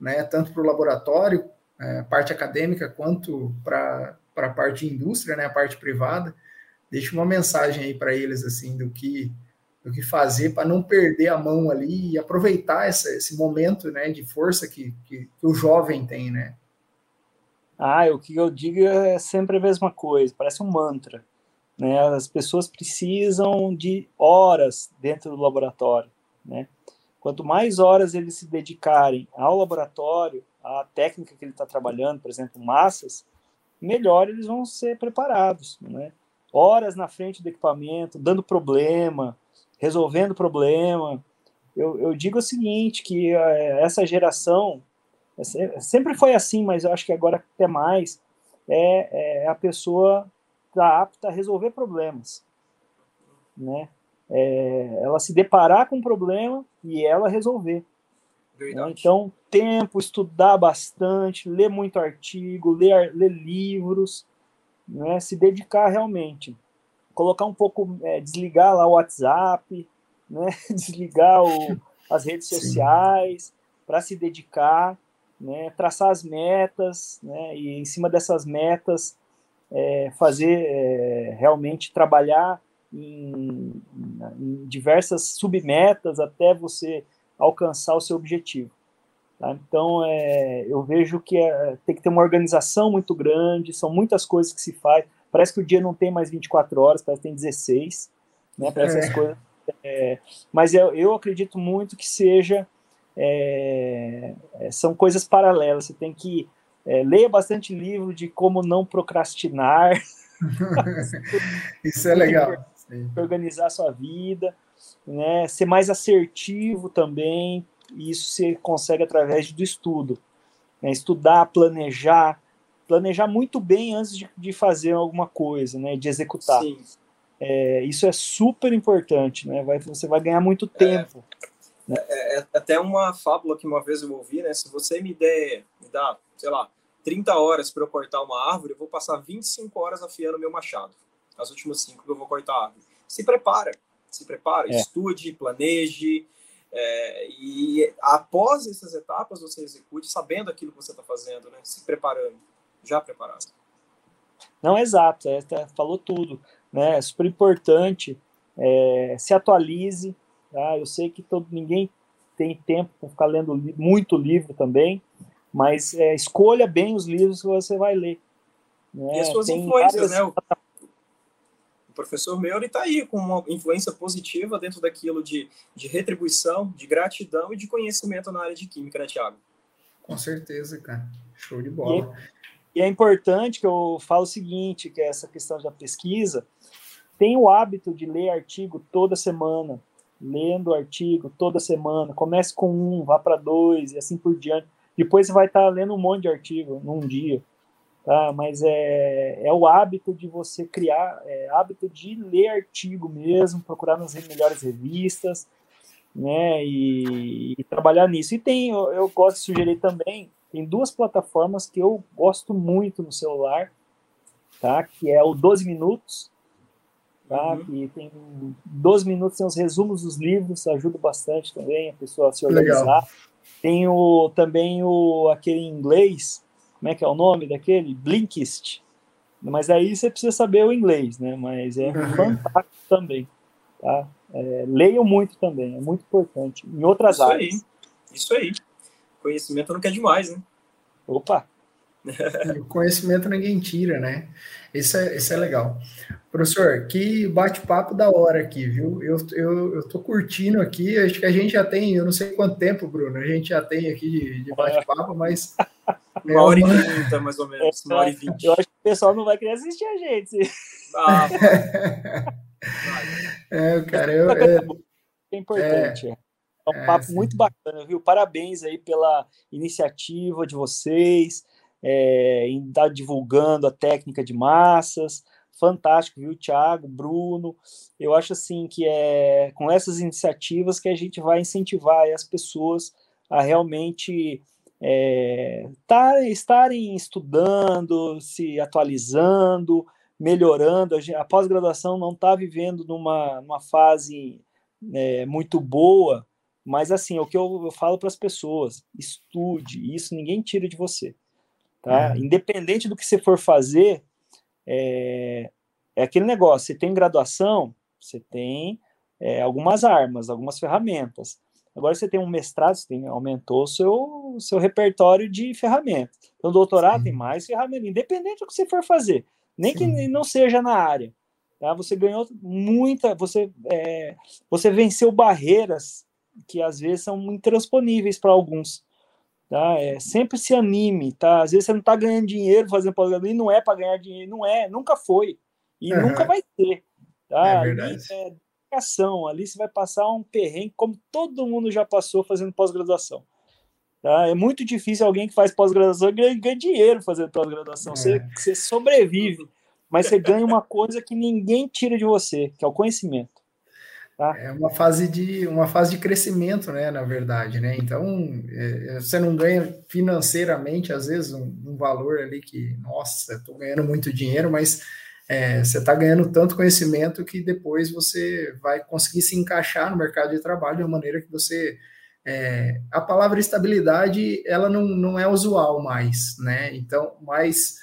né, tanto para o laboratório, é, parte acadêmica, quanto para a parte indústria, né, a parte privada. Deixa uma mensagem aí para eles, assim, do que do que fazer para não perder a mão ali e aproveitar essa, esse momento né, de força que, que, que, o jovem tem, né? Ah, o que eu digo é sempre a mesma coisa, parece um mantra. Né? As pessoas precisam de horas dentro do laboratório. Né? Quanto mais horas eles se dedicarem ao laboratório, à técnica que ele está trabalhando, por exemplo, massas, melhor eles vão ser preparados. Né? Horas na frente do equipamento, dando problema, resolvendo problema. Eu, eu digo o seguinte, que é, essa geração, sempre foi assim, mas eu acho que agora até mais, é, é a pessoa está apta a resolver problemas, né? É, ela se deparar com um problema e ela resolver. Né? Então, tempo, estudar bastante, ler muito artigo, ler, ler livros, né? se dedicar realmente colocar um pouco, é, desligar lá o WhatsApp, né? <laughs> desligar o, as redes sociais para se dedicar, né? traçar as metas, né? e em cima dessas metas é, fazer é, realmente trabalhar em, em, diversas submetas até você alcançar o seu objetivo. Tá? Então, é, eu vejo que é, tem que ter uma organização muito grande, são muitas coisas que se faz. Parece que o dia não tem mais 24 horas, parece que tem 16, né, essas é. coisas. É, mas eu, eu acredito muito que seja é, é são coisas paralelas. Você tem que é, ler bastante livro de como não procrastinar. <laughs> Isso é legal. organizar sua vida, né? ser mais assertivo também, e isso você consegue através do estudo. Né? Estudar, planejar, planejar muito bem antes de, de fazer alguma coisa, né? de executar. Sim. É, isso é super importante, né? Vai, você vai ganhar muito tempo. É, né? é, é, até uma fábula que uma vez eu ouvi, né? Se você me der, me dá, sei lá, 30 horas para eu cortar uma árvore, eu vou passar 25 horas afiando meu machado. As últimas 5 que eu vou cortar a árvore. Se prepara, se prepara, é. estude, planeje, é, e após essas etapas você execute sabendo aquilo que você está fazendo, né? Se preparando, já preparado. Não, exato, é, tá, falou tudo, né? É super importante, é, se atualize, tá? Eu sei que todo, ninguém tem tempo para ficar lendo muito livro também, mas é, escolha bem os livros que você vai ler. Né? E as suas Tem influências, várias... né? O professor Meuri está aí com uma influência positiva dentro daquilo de, de retribuição, de gratidão e de conhecimento na área de química, né, Tiago? Com certeza, cara. Show de bola. E, e é importante que eu falo o seguinte, que é essa questão da pesquisa, tem o hábito de ler artigo toda semana, lendo artigo toda semana, comece com um, vá para dois e assim por diante depois você vai estar tá lendo um monte de artigo num dia, tá? Mas é, é o hábito de você criar, é hábito de ler artigo mesmo, procurar nas melhores revistas, né? E, e trabalhar nisso. E tem, eu, eu gosto de sugerir também, tem duas plataformas que eu gosto muito no celular, tá? Que é o 12 minutos, tá? Uhum. Que tem 12 minutos, tem os resumos dos livros, ajuda bastante também a pessoa a se organizar. Legal. Tem o, também o, aquele inglês, como é que é o nome daquele? Blinkist. Mas aí você precisa saber o inglês, né? Mas é uhum. fantástico também. Tá? É, leiam muito também, é muito importante. Em outras Isso áreas. Aí. Isso aí. Conhecimento não quer demais, né? Opa! o conhecimento ninguém tira, né? Isso é, isso é legal. Professor, que bate-papo da hora aqui, viu? Eu, eu, eu tô curtindo aqui, acho que a gente já tem, eu não sei quanto tempo, Bruno, a gente já tem aqui de, de bate-papo, mas. uma hora e vinte, mais ou menos. Uma hora e vinte. Eu acho que o pessoal não vai querer assistir a gente. Ah, <laughs> é, cara, eu. É, é importante. É, é um papo muito bacana, viu? Parabéns aí pela iniciativa de vocês é, em estar divulgando a técnica de massas. Fantástico, viu, Thiago, Bruno? Eu acho assim que é com essas iniciativas que a gente vai incentivar as pessoas a realmente é, tar, estarem estudando, se atualizando, melhorando. A, a pós-graduação não está vivendo numa, numa fase é, muito boa, mas assim, é o que eu, eu falo para as pessoas, estude, isso ninguém tira de você. Tá? É. Independente do que você for fazer, é, é aquele negócio. Você tem graduação, você tem é, algumas armas, algumas ferramentas. Agora você tem um mestrado, você tem, aumentou o seu, seu repertório de ferramentas. Então, doutorado Sim. tem mais ferramentas, independente do que você for fazer, nem Sim. que não seja na área. Tá? Você ganhou muita, você, é, você venceu barreiras que às vezes são intransponíveis para alguns. Tá? É, sempre se anime, tá? Às vezes você não está ganhando dinheiro fazendo pós-graduação, e não é para ganhar dinheiro, não é, nunca foi, e uhum. nunca vai ter. Tá? É verdade. Ali é ali você vai passar um perrengue como todo mundo já passou fazendo pós-graduação. Tá? É muito difícil alguém que faz pós-graduação ganhar, ganhar dinheiro fazendo pós-graduação. É. Você, você sobrevive, mas você ganha uma coisa que ninguém tira de você, que é o conhecimento. Tá? É uma fase de uma fase de crescimento, né? Na verdade, né? Então é, é você não ganha financeiramente às vezes um, um valor ali que, nossa, estou ganhando muito dinheiro, mas é, você está ganhando tanto conhecimento que depois você vai conseguir se encaixar no mercado de trabalho de uma maneira que você é, a palavra estabilidade ela não, não é usual mais, né? Então, mas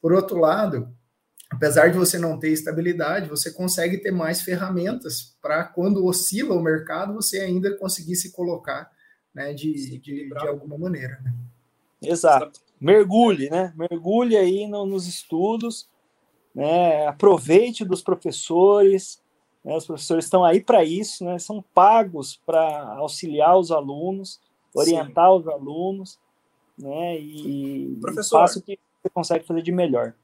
por outro lado, apesar de você não ter estabilidade, você consegue ter mais ferramentas para quando oscila o mercado, você ainda conseguir se colocar né, de, de, de, alguma maneira. Né? Exato. Mergulhe, né? Mergulhe aí no, nos estudos, né? aproveite dos professores. Né? Os professores estão aí para isso, né? são pagos para auxiliar os alunos, orientar Sim. os alunos, né? E, Professor, faça o que você consegue fazer de melhor.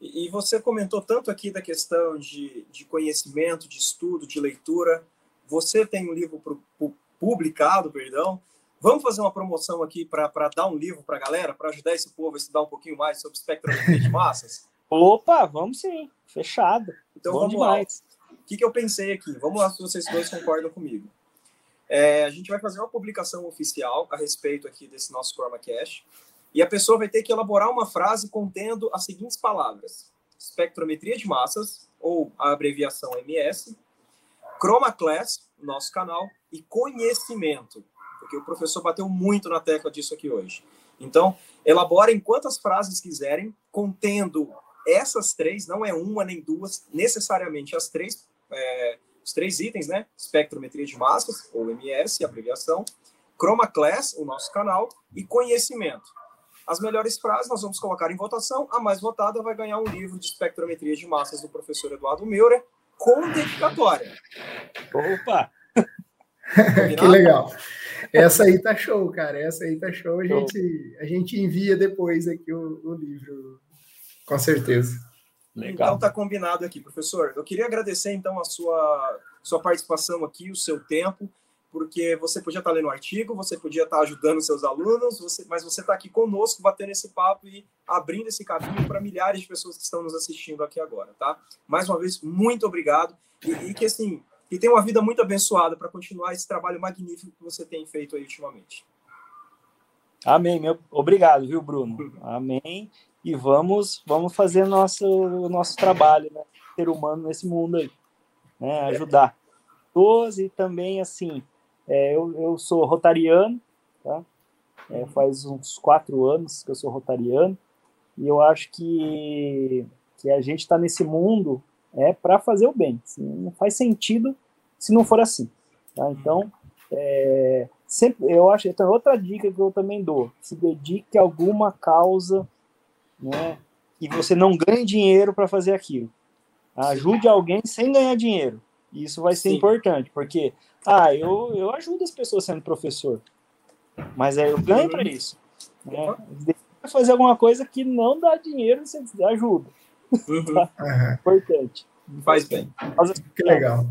E você comentou tanto aqui da questão de, de conhecimento, de estudo, de leitura. Você tem um livro pro, pro, publicado, perdão. Vamos fazer uma promoção aqui para dar um livro para a galera, para ajudar esse povo a estudar um pouquinho mais sobre espectrometria de massas? <laughs> Opa, vamos sim, fechado. Então Bom vamos demais. lá. O que, que eu pensei aqui? Vamos lá se vocês dois concordam comigo. É, a gente vai fazer uma publicação oficial a respeito aqui desse nosso ChromaCast. E a pessoa vai ter que elaborar uma frase contendo as seguintes palavras: espectrometria de massas, ou a abreviação MS, Chroma Class, nosso canal, e conhecimento, porque o professor bateu muito na tecla disso aqui hoje. Então, elaborem quantas frases quiserem, contendo essas três, não é uma nem duas, necessariamente as três, é, os três itens, né? Espectrometria de massas, ou MS, abreviação, Chroma Class, o nosso canal, e conhecimento. As melhores frases nós vamos colocar em votação. A mais votada vai ganhar um livro de espectrometria de massas do professor Eduardo Meurer com dedicatória. Opa! <laughs> que legal. Essa aí tá show, cara. Essa aí tá show. A gente, a gente envia depois aqui o, o livro, com certeza. Legal. Então tá combinado aqui, professor. Eu queria agradecer então a sua, sua participação aqui, o seu tempo porque você podia estar lendo um artigo, você podia estar ajudando seus alunos, você, mas você está aqui conosco, batendo esse papo e abrindo esse caminho para milhares de pessoas que estão nos assistindo aqui agora, tá? Mais uma vez, muito obrigado e, e que assim, que tenha uma vida muito abençoada para continuar esse trabalho magnífico que você tem feito aí ultimamente. Amém, meu, obrigado, viu, Bruno? Amém. E vamos, vamos fazer nosso nosso trabalho, né? Ser humano nesse mundo aí, né? Ajudar. Todos e também assim é, eu, eu sou rotariano, tá? É, faz uns quatro anos que eu sou rotariano, e eu acho que, que a gente está nesse mundo é para fazer o bem. Assim, não faz sentido se não for assim. Tá? Então, é, sempre, eu acho que outra dica que eu também dou: se dedique a alguma causa né, e você não ganhe dinheiro para fazer aquilo. Ajude alguém sem ganhar dinheiro. Isso vai ser Sim. importante, porque ah, eu, eu ajudo as pessoas sendo professor, mas é, eu ganho para isso. Né? fazer alguma coisa que não dá dinheiro, você ajuda. Uhum. <laughs> Tá? Uhum. Importante. Faz bem. Que legal.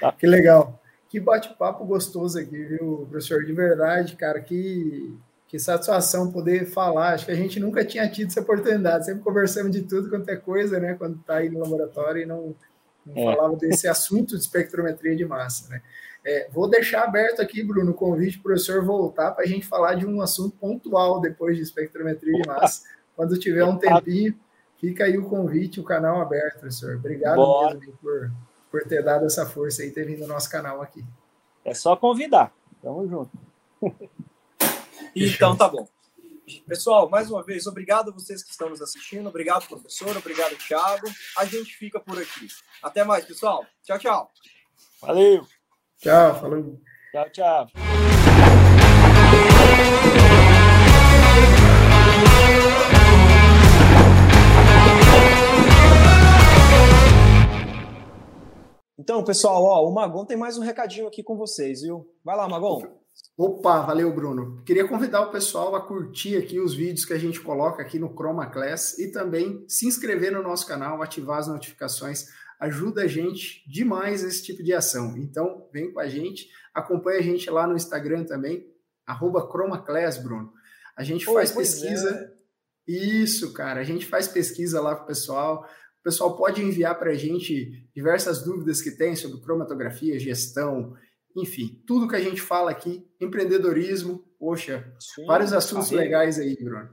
Tá. Que legal. Que bate-papo gostoso aqui, viu, professor? De verdade, cara, que, que satisfação poder falar. Acho que a gente nunca tinha tido essa oportunidade. Sempre conversamos de tudo quanto é coisa, né? Quando está aí no laboratório e não, não é. falava desse assunto de espectrometria de massa, né? É, vou deixar aberto aqui, Bruno, o convite para o professor voltar para a gente falar de um assunto pontual depois de espectrometria de massa. Quando tiver um tempinho, fica aí o convite, o canal aberto, professor. Obrigado Bora. mesmo por, por ter dado essa força e ter vindo no nosso canal aqui. É só convidar. Tamo junto. então tá bom. Pessoal, mais uma vez, obrigado a vocês que estão nos assistindo. Obrigado, professor. Obrigado, Thiago. A gente fica por aqui. Até mais, pessoal. Tchau, tchau. Valeu. Tchau, falou. Tchau, tchau. Então, pessoal, ó, o Magon tem mais um recadinho aqui com vocês, viu? Vai lá, Magon. Opa, valeu, Bruno. Queria convidar o pessoal a curtir aqui os vídeos que a gente coloca aqui no Chroma Class e também se inscrever no nosso canal, ativar as notificações ajuda a gente demais esse tipo de ação. Então, vem com a gente, acompanha a gente lá no Instagram também, arroba ChromaClass, Bruno. A gente faz pesquisa. É. Isso, cara, a gente faz pesquisa lá com o pessoal. O pessoal pode enviar para a gente diversas dúvidas que tem sobre cromatografia, gestão, enfim, tudo que a gente fala aqui, empreendedorismo, poxa, Sim, vários assuntos legais aí, Bruno.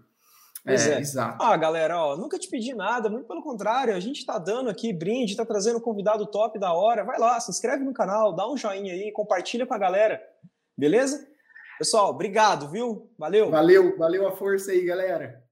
Pois é, é, exato. Ah, galera, ó, nunca te pedi nada, muito pelo contrário, a gente está dando aqui brinde, está trazendo um convidado top da hora. Vai lá, se inscreve no canal, dá um joinha aí, compartilha com a galera, beleza? Pessoal, obrigado, viu? Valeu. Valeu, valeu a força aí, galera.